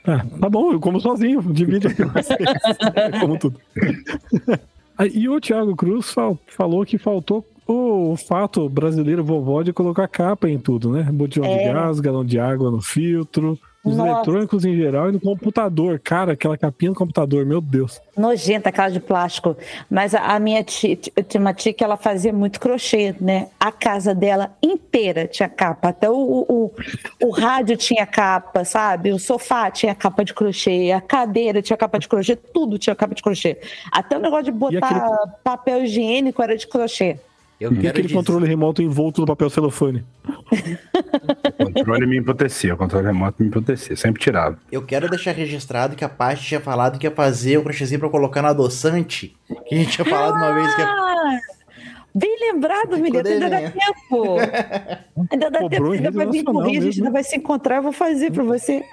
Ah, tá bom, eu como sozinho, divide aqui com vocês. Eu como tudo. Aí, E o Thiago Cruz fal- falou que faltou o fato brasileiro vovó de colocar capa em tudo, né? Botijão de É. gás, galão de água no filtro, os Nossa. eletrônicos em geral e no computador. Cara, aquela capinha no computador, meu Deus. Nojenta aquela de plástico. Mas a, a minha tia, eu tinha uma tia que ela fazia muito crochê, né? A casa dela inteira tinha capa. Até o, o, o rádio tinha capa, sabe? O sofá tinha capa de crochê, a cadeira tinha capa de crochê, tudo tinha capa de crochê. Até o negócio de botar aquele- papel higiênico era de crochê. Eu E quero aquele dizer- controle remoto envolto no papel celofane. O controle me emputecia, o controle remoto me emputecia. Sempre tirava. Eu quero deixar registrado que a Paty tinha falado que ia fazer o crochêzinho pra colocar no adoçante. Que a gente tinha falado uma vez que ia... Ah, bem lembrado, Mileta. Ainda dá tempo. Ainda dá Cobrou tempo. em Ainda vai vir a gente ainda vai se encontrar. Eu vou fazer pra você.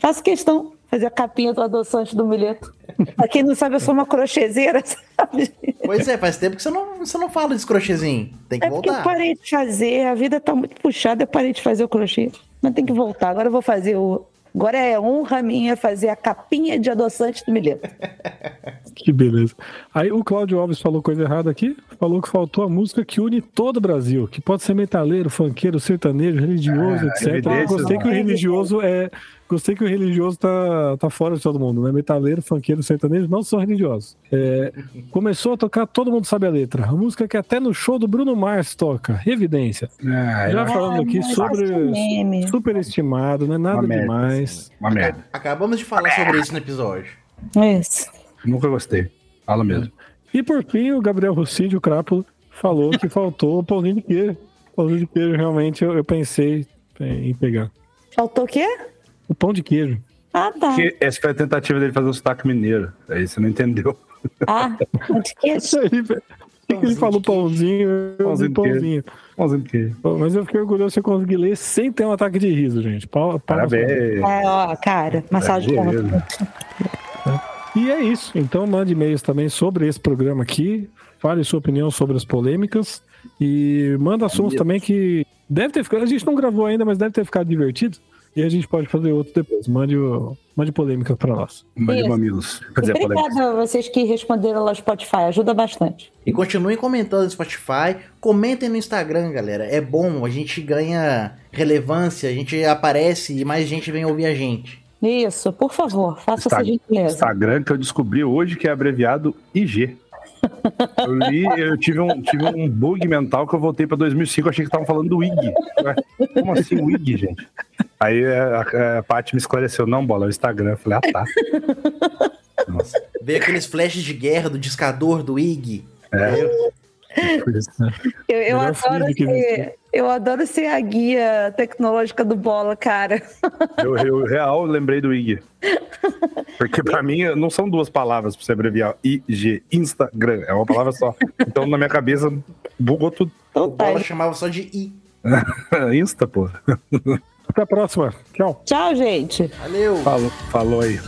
Faço questão. Fazer a capinha do adoçante do Mileto. Pra quem não sabe, eu sou uma crochêzeira, sabe? Pois é, faz tempo que você não, você não fala desse crochêzinho? Tem que É porque eu voltar. parei de fazer, a vida tá muito puxada, eu parei de fazer o crochê. Mas tem que voltar. Agora eu vou fazer o. Agora é honra minha fazer a capinha de adoçante do milheto. Que beleza. Aí o Cláudio Alves falou coisa errada aqui. Falou que faltou a música que une todo o Brasil, que pode ser metaleiro, funkeiro, sertanejo, religioso, Ah, etc. Eu gostei que o religioso é. Gostei que o religioso tá, tá fora de todo mundo, né? Metaleiro, funkeiro, sertanejo não são religiosos. É, começou a tocar, todo mundo sabe a letra. A música que até no show do Bruno Mars toca, Evidência. Ah, Já é falando aqui sobre superestimado, não é nada Uma merda, demais. uma merda. Acabamos de falar sobre isso no episódio. Isso. Nunca gostei. Fala mesmo. E por fim, o Gabriel Rossídio, o Crápula, falou que faltou o pãozinho de queijo. Pãozinho de queijo, realmente, eu, eu pensei em pegar. Faltou o quê? O pão de queijo. Ah, tá. Porque essa foi a tentativa dele fazer o sotaque mineiro. Aí você não entendeu. Ah, de quê? Isso aí, velho. Que que ele falou pãozinho? Pãozinho queijo. pãozinho. Pãozinho de queijo. Mas eu fiquei orgulhoso de conseguir ler sem ter um ataque de riso, gente. Pau- pra Parabéns. É, ó, cara, massagem de. E é isso. Então mande e-mails também sobre esse programa aqui. Fale sua opinião sobre as polêmicas. E manda assuntos também que deve ter ficado. A gente não gravou ainda, mas deve ter ficado divertido. E a gente pode fazer outro depois. Mande, o, mande polêmicas pra nós. Mande Isso. mamilos. Polêmica. Obrigada a vocês que responderam lá no Spotify, ajuda bastante. E continuem comentando no Spotify. Comentem no Instagram, galera. É bom, a gente ganha relevância, a gente aparece e mais gente vem ouvir a gente. Isso, por favor, faça essa Insta- gentileza. Instagram que eu descobri hoje que é abreviado IG. Eu li, eu tive um, tive um bug mental que eu voltei pra 2005, eu achei que estavam falando do IG. Ué, Como assim o IG, gente? Aí é, a, a Paty me esclareceu, não, bola, é o Instagram. Eu falei, ah, tá. Nossa, Veio aqueles flashes de guerra do discador do IG. isso. Eu, eu adoro ser, eu adoro ser a guia tecnológica do bola, cara. Eu, eu real lembrei do IG. Porque pra mim não são duas palavras pra você abreviar IG, Instagram, é uma palavra só. Então na minha cabeça bugou tudo. O. Bola chamava só de I. Insta, pô. Até a próxima. Tchau. Tchau, gente. Valeu! Falou, falou aí.